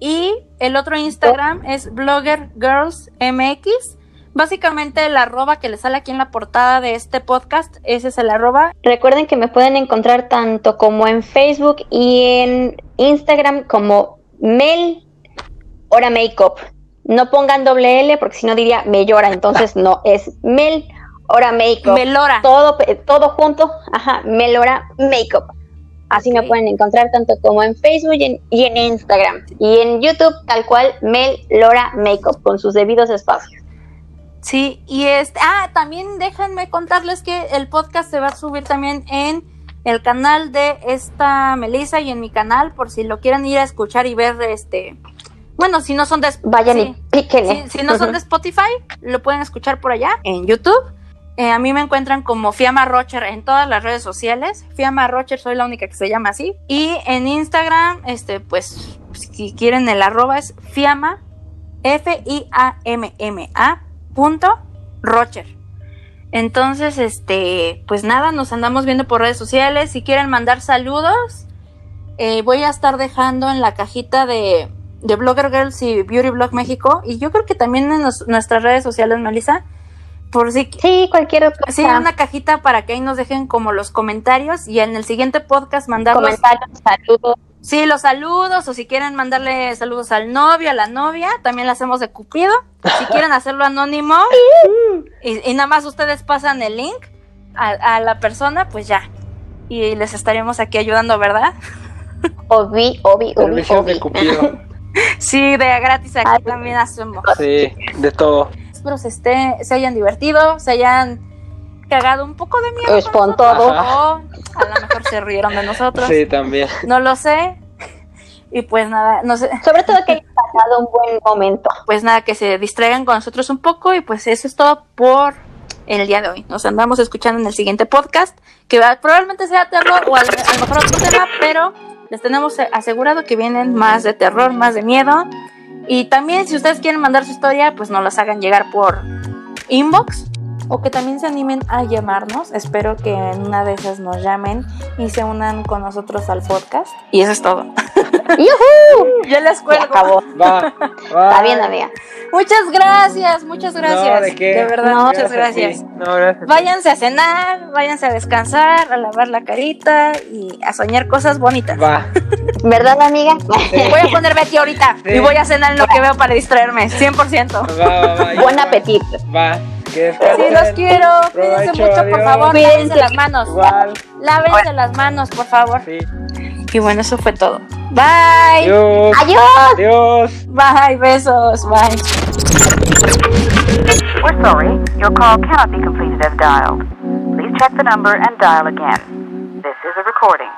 Y el otro Instagram es Blogger Girls MX. Básicamente el arroba que le sale aquí en la portada de este podcast, ese es el arroba. Recuerden que me pueden encontrar tanto como en Facebook y en Instagram como Mel Hora Makeup. No pongan doble L porque si no diría me llora, entonces no, es Mel Hora Makeup. Melora. Todo, todo junto, ajá, Melora Makeup. Así me pueden encontrar tanto como en Facebook y en, y en Instagram. Y en YouTube, tal cual, Mel Lora Makeup, con sus debidos espacios. Sí, y este, ah, también déjenme contarles que el podcast se va a subir también en el canal de esta Melissa y en mi canal, por si lo quieren ir a escuchar y ver, este, bueno, si no son de, Vayan sí, y píquenle. si, si no son de Spotify, lo pueden escuchar por allá en YouTube. Eh, a mí me encuentran como Fiamma Rocher en todas las redes sociales. Fiamma Rocher, soy la única que se llama así. Y en Instagram, este, pues, si quieren el arroba es Fiamma, F-I-A-M-M-A punto Rocher. Entonces, este, pues nada, nos andamos viendo por redes sociales. Si quieren mandar saludos, eh, voy a estar dejando en la cajita de, de Blogger Girls y Beauty Blog México. Y yo creo que también en nos- nuestras redes sociales, Melissa, por si Sí, cualquier otra Sí, una cajita para que ahí nos dejen como los comentarios y en el siguiente podcast mandarlos. comentarios, saludos. Sí, los saludos o si quieren mandarle saludos al novio, a la novia, también lo hacemos de Cupido. Si quieren hacerlo anónimo <laughs> y, y nada más ustedes pasan el link a, a la persona, pues ya. Y les estaremos aquí ayudando, ¿verdad? Obi, obi, obi, obi. <laughs> Sí, de gratis aquí Ay. también hacemos. Sí, de todo. Espero se, esté, se hayan divertido, se hayan cagado un poco de miedo. Pues con todo. O a lo mejor se rieron de nosotros. Sí, también. No lo sé. Y pues nada, no sé, Sobre todo que hayan pasado un buen momento. pues nada, que se distraigan con nosotros un poco y pues eso es todo por el día de hoy. Nos andamos escuchando en el siguiente podcast, que va- probablemente sea terror o al- a lo mejor otro tema, pero les tenemos asegurado que vienen más de terror, más de miedo. Y también si ustedes quieren mandar su historia, pues nos las hagan llegar por inbox o que también se animen a llamarnos. Espero que en una de esas nos llamen y se unan con nosotros al podcast. Y eso es todo. <laughs> ¡Yujú! <laughs> Yo les cuelgo. acabó. Va. <laughs> va. Está bien, amiga. Muchas gracias, muchas gracias. No, ¿de qué? verdad, No, muchas ti. gracias. No, gracias. Váyanse a cenar, váyanse a descansar, a lavar la carita y a soñar cosas bonitas. Va. ¿Verdad, amiga? Voy a poner Betty ahorita Sí. y voy a cenar en lo que veo para distraerme, 100%. Va, va, va. Buen va. apetito. Va. Sí, los quiero. Cuídense mucho, por adiós. favor. Cuídense. Lávense las manos. Igual. Lávense las manos, por favor. Sí. Y bueno, eso fue todo. Bye. Adiós. ¡Adiós! Adiós. Bye, besos. Bye. We're sorry, your call cannot be completed as dialed. Please check the number and dial again. This is a recording.